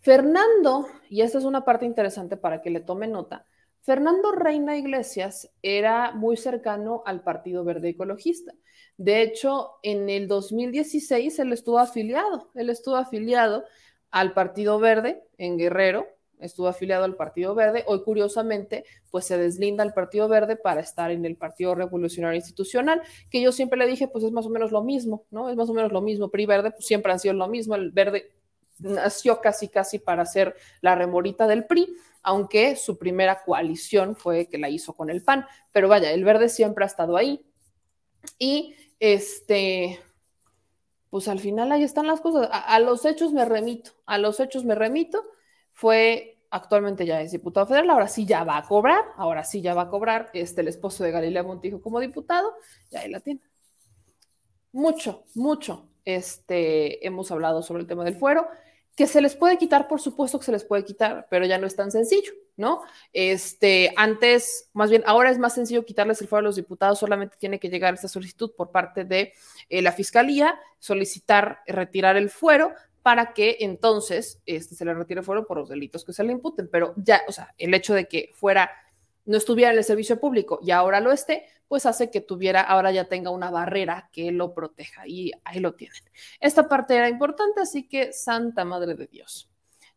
Fernando, y esta es una parte interesante para que le tome nota, Fernando Reina Iglesias era muy cercano al Partido Verde Ecologista. De hecho, en el 2016 él estuvo afiliado, él estuvo afiliado al Partido Verde en Guerrero, estuvo afiliado al Partido Verde. Hoy, curiosamente, pues se deslinda el Partido Verde para estar en el Partido Revolucionario Institucional, que yo siempre le dije, pues es más o menos lo mismo, ¿no? Es más o menos lo mismo. PRI Verde, pues siempre han sido lo mismo. El Verde nació casi, casi para ser la remorita del PRI, aunque su primera coalición fue que la hizo con el PAN. Pero vaya, el Verde siempre ha estado ahí. Y este, pues al final ahí están las cosas. a los hechos me remito, a los hechos me remito fue actualmente ya es diputado federal, ahora sí ya va a cobrar, ahora sí ya va a cobrar este, el esposo de Galilea Montijo como diputado, y ahí la tiene. Mucho, mucho este, hemos hablado sobre el tema del fuero, que se les puede quitar, por supuesto que se les puede quitar, pero ya no es tan sencillo, ¿no? Este, antes, más bien, ahora es más sencillo quitarles el fuero a los diputados, solamente tiene que llegar esta solicitud por parte de eh, la fiscalía, solicitar retirar el fuero, para que entonces este, se le retire fuero por los delitos que se le imputen. Pero ya, o sea, el hecho de que fuera, no estuviera en el servicio público y ahora lo esté, pues hace que tuviera, ahora ya tenga una barrera que lo proteja y ahí lo tienen. Esta parte era importante, así que Santa Madre de Dios.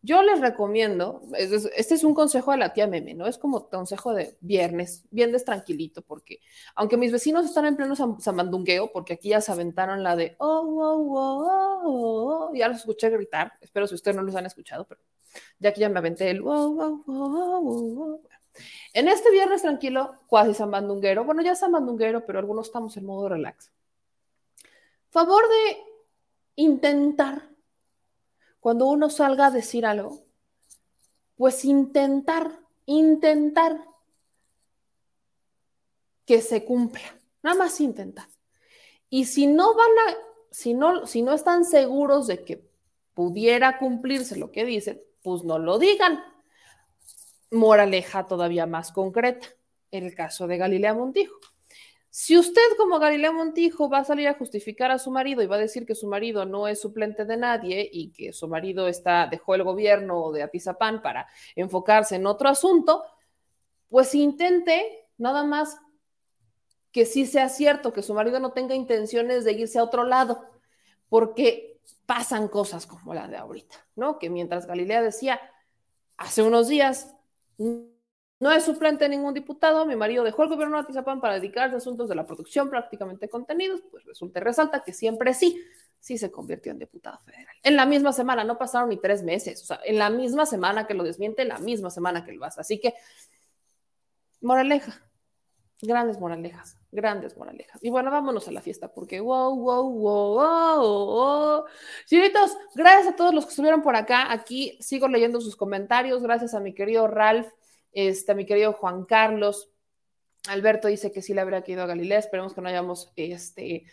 Yo les recomiendo, este es un consejo de la tía Meme, ¿no? Es como consejo de viernes, viernes tranquilito, porque aunque mis vecinos están en pleno zamandungueo, porque aquí ya se aventaron la de, oh, oh, oh, oh, oh, ya los escuché gritar, espero si ustedes no los han escuchado, pero ya que ya me aventé el, oh, oh, oh, oh, En este viernes tranquilo, cuasi zamandunguero, bueno, ya zamandunguero, pero algunos estamos en modo relax. Favor de intentar cuando uno salga a decir algo, pues intentar, intentar que se cumpla, nada más intentar. Y si no van a, si no, si no están seguros de que pudiera cumplirse lo que dicen, pues no lo digan. Moraleja todavía más concreta, el caso de Galilea Montijo. Si usted como Galileo Montijo va a salir a justificar a su marido y va a decir que su marido no es suplente de nadie y que su marido está, dejó el gobierno de Atizapán para enfocarse en otro asunto, pues intente nada más que sí sea cierto, que su marido no tenga intenciones de irse a otro lado, porque pasan cosas como la de ahorita, ¿no? Que mientras Galilea decía hace unos días, no es suplente de ningún diputado. Mi marido dejó el gobierno de Atizapán para dedicarse a asuntos de la producción prácticamente contenidos. Pues resulta y resalta que siempre sí, sí se convirtió en diputado federal. En la misma semana, no pasaron ni tres meses. O sea, en la misma semana que lo desmiente, en la misma semana que lo hace. Así que, moraleja, grandes moralejas, grandes moralejas. Y bueno, vámonos a la fiesta porque wow, wow, wow, wow, wow. Chiritos, gracias a todos los que estuvieron por acá. Aquí sigo leyendo sus comentarios. Gracias a mi querido Ralph este, mi querido Juan Carlos. Alberto dice que sí le habría ido a Galilea. Esperemos que no hayamos este,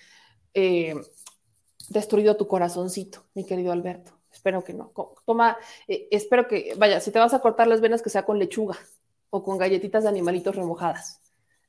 eh, destruido tu corazoncito, mi querido Alberto. Espero que no. Toma, eh, espero que, vaya, si te vas a cortar las venas, que sea con lechuga o con galletitas de animalitos remojadas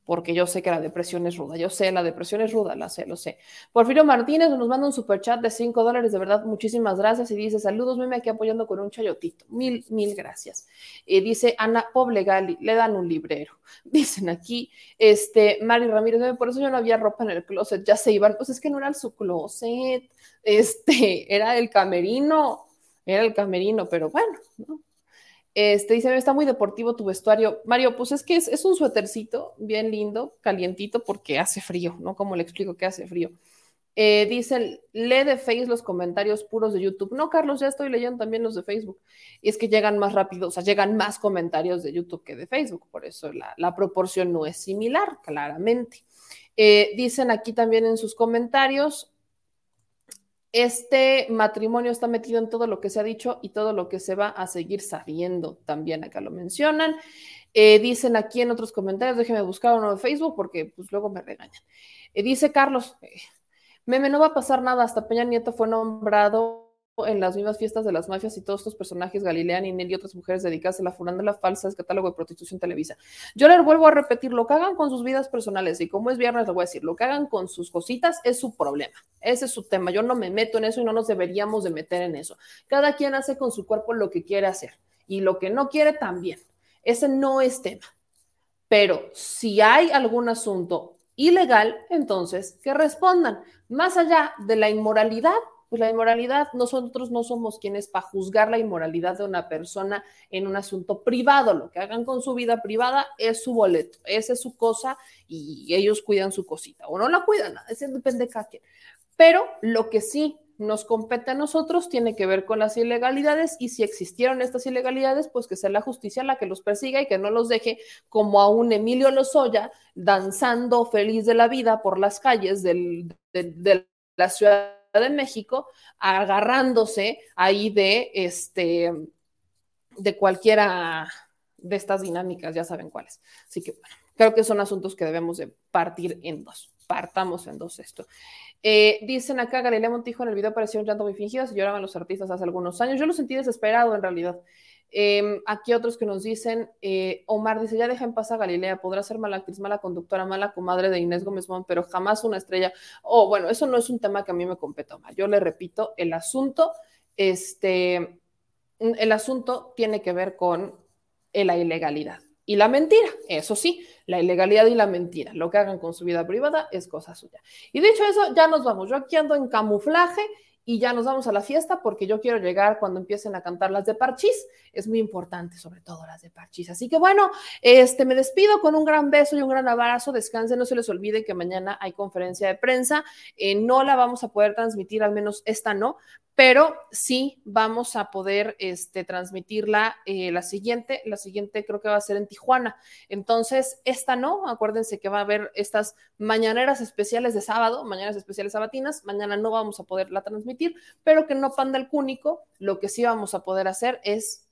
porque yo sé que la depresión es ruda. Yo sé, la depresión es ruda, la sé, lo sé. Porfirio Martínez nos manda un super chat de 5 dólares, de verdad, muchísimas gracias. Y dice, saludos, meme aquí apoyando con un chayotito. Mil, mil gracias. Y dice Ana Poblegali, le dan un librero. Dicen aquí, este, Mari Ramírez, por eso yo no había ropa en el closet, ya se iban. Pues es que no era su closet, este, era el camerino, era el camerino, pero bueno, ¿no? Este dice, está muy deportivo tu vestuario. Mario, pues es que es, un suétercito bien lindo, calientito, porque hace frío, ¿no? Como le explico que hace frío. Eh, dicen, lee de Face los comentarios puros de YouTube. No, Carlos, ya estoy leyendo también los de Facebook. Y es que llegan más rápido, o sea, llegan más comentarios de YouTube que de Facebook. Por eso la, proporción no es similar, claramente. Eh, dicen aquí también en sus comentarios, este matrimonio está metido en todo lo que se ha dicho y todo lo que se va a seguir sabiendo. También acá lo mencionan. Eh, dicen aquí en otros comentarios, déjenme buscar uno de Facebook porque pues luego me regañan. Eh, dice Carlos, eh, meme, no va a pasar nada, hasta Peña Nieto fue nombrado en las mismas fiestas de las mafias y todos estos personajes, Galilea, Ninel y otras mujeres dedicadas a la la falsa, es catálogo de prostitución televisa. Yo les vuelvo a repetir, lo que hagan con sus vidas personales, y como es viernes, le voy a decir, lo que hagan con sus cositas es su problema, ese es su tema, yo no me meto en eso y no nos deberíamos de meter en eso. Cada quien hace con su cuerpo lo que quiere hacer, y lo que no quiere también, ese no es tema. Pero si hay algún asunto ilegal, entonces que respondan. Más allá de la inmoralidad, pues la inmoralidad, nosotros no somos quienes para juzgar la inmoralidad de una persona en un asunto privado. Lo que hagan con su vida privada es su boleto, esa es su cosa y ellos cuidan su cosita o no la cuidan, eso depende de cada quien. Pero lo que sí nos compete a nosotros tiene que ver con las ilegalidades y si existieron estas ilegalidades, pues que sea la justicia la que los persiga y que no los deje como a un Emilio Lozoya danzando feliz de la vida por las calles de la ciudad de México agarrándose ahí de este de cualquiera de estas dinámicas, ya saben cuáles. Así que bueno, creo que son asuntos que debemos de partir en dos. Partamos en dos esto. Eh, dicen acá, Galilea Montijo en el video apareció un llanto muy fingido, se lloraban los artistas hace algunos años. Yo lo sentí desesperado en realidad. Em, aquí otros que nos dicen, eh, Omar dice, ya deja en paz a Galilea, podrá ser mala actriz, mala conductora, mala comadre de Inés Gómez pero jamás una estrella. Oh, bueno, eso no es un tema que a mí me compete, Omar. Yo le repito, el asunto, este, el asunto tiene que ver con la ilegalidad y la mentira. Eso sí, la ilegalidad y la mentira. Lo que hagan con su vida privada es cosa suya. Y dicho eso, ya nos vamos. Yo aquí ando en camuflaje y ya nos vamos a la fiesta porque yo quiero llegar cuando empiecen a cantar las de Parchís. Es muy importante, sobre todo las de Parchís. Así que bueno, este me despido con un gran beso y un gran abrazo. Descansen, no se les olvide que mañana hay conferencia de prensa. Eh, no la vamos a poder transmitir, al menos esta no, pero sí vamos a poder este, transmitirla eh, la siguiente. La siguiente creo que va a ser en Tijuana. Entonces, esta no, acuérdense que va a haber estas mañaneras especiales de sábado, mañanas especiales sabatinas. Mañana no vamos a poderla transmitir, pero que no panda el cúnico. Lo que sí vamos a poder hacer es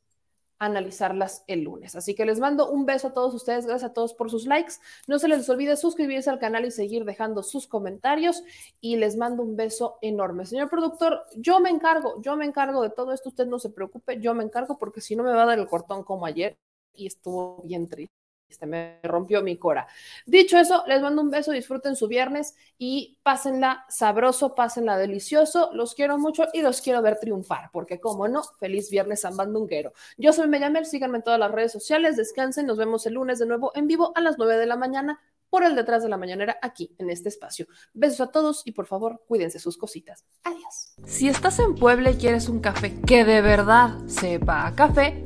analizarlas el lunes. Así que les mando un beso a todos ustedes, gracias a todos por sus likes. No se les olvide suscribirse al canal y seguir dejando sus comentarios y les mando un beso enorme. Señor productor, yo me encargo, yo me encargo de todo esto, usted no se preocupe, yo me encargo porque si no me va a dar el cortón como ayer y estuvo bien triste. Este, me rompió mi cora. Dicho eso, les mando un beso, disfruten su viernes y pásenla sabroso, pásenla delicioso. Los quiero mucho y los quiero ver triunfar, porque como no, feliz viernes San Bandunguero. Yo soy Mellamel, síganme en todas las redes sociales, descansen, nos vemos el lunes de nuevo en vivo a las 9 de la mañana por el detrás de la mañanera aquí en este espacio. Besos a todos y por favor cuídense sus cositas. Adiós. Si estás en Puebla y quieres un café que de verdad sepa a café,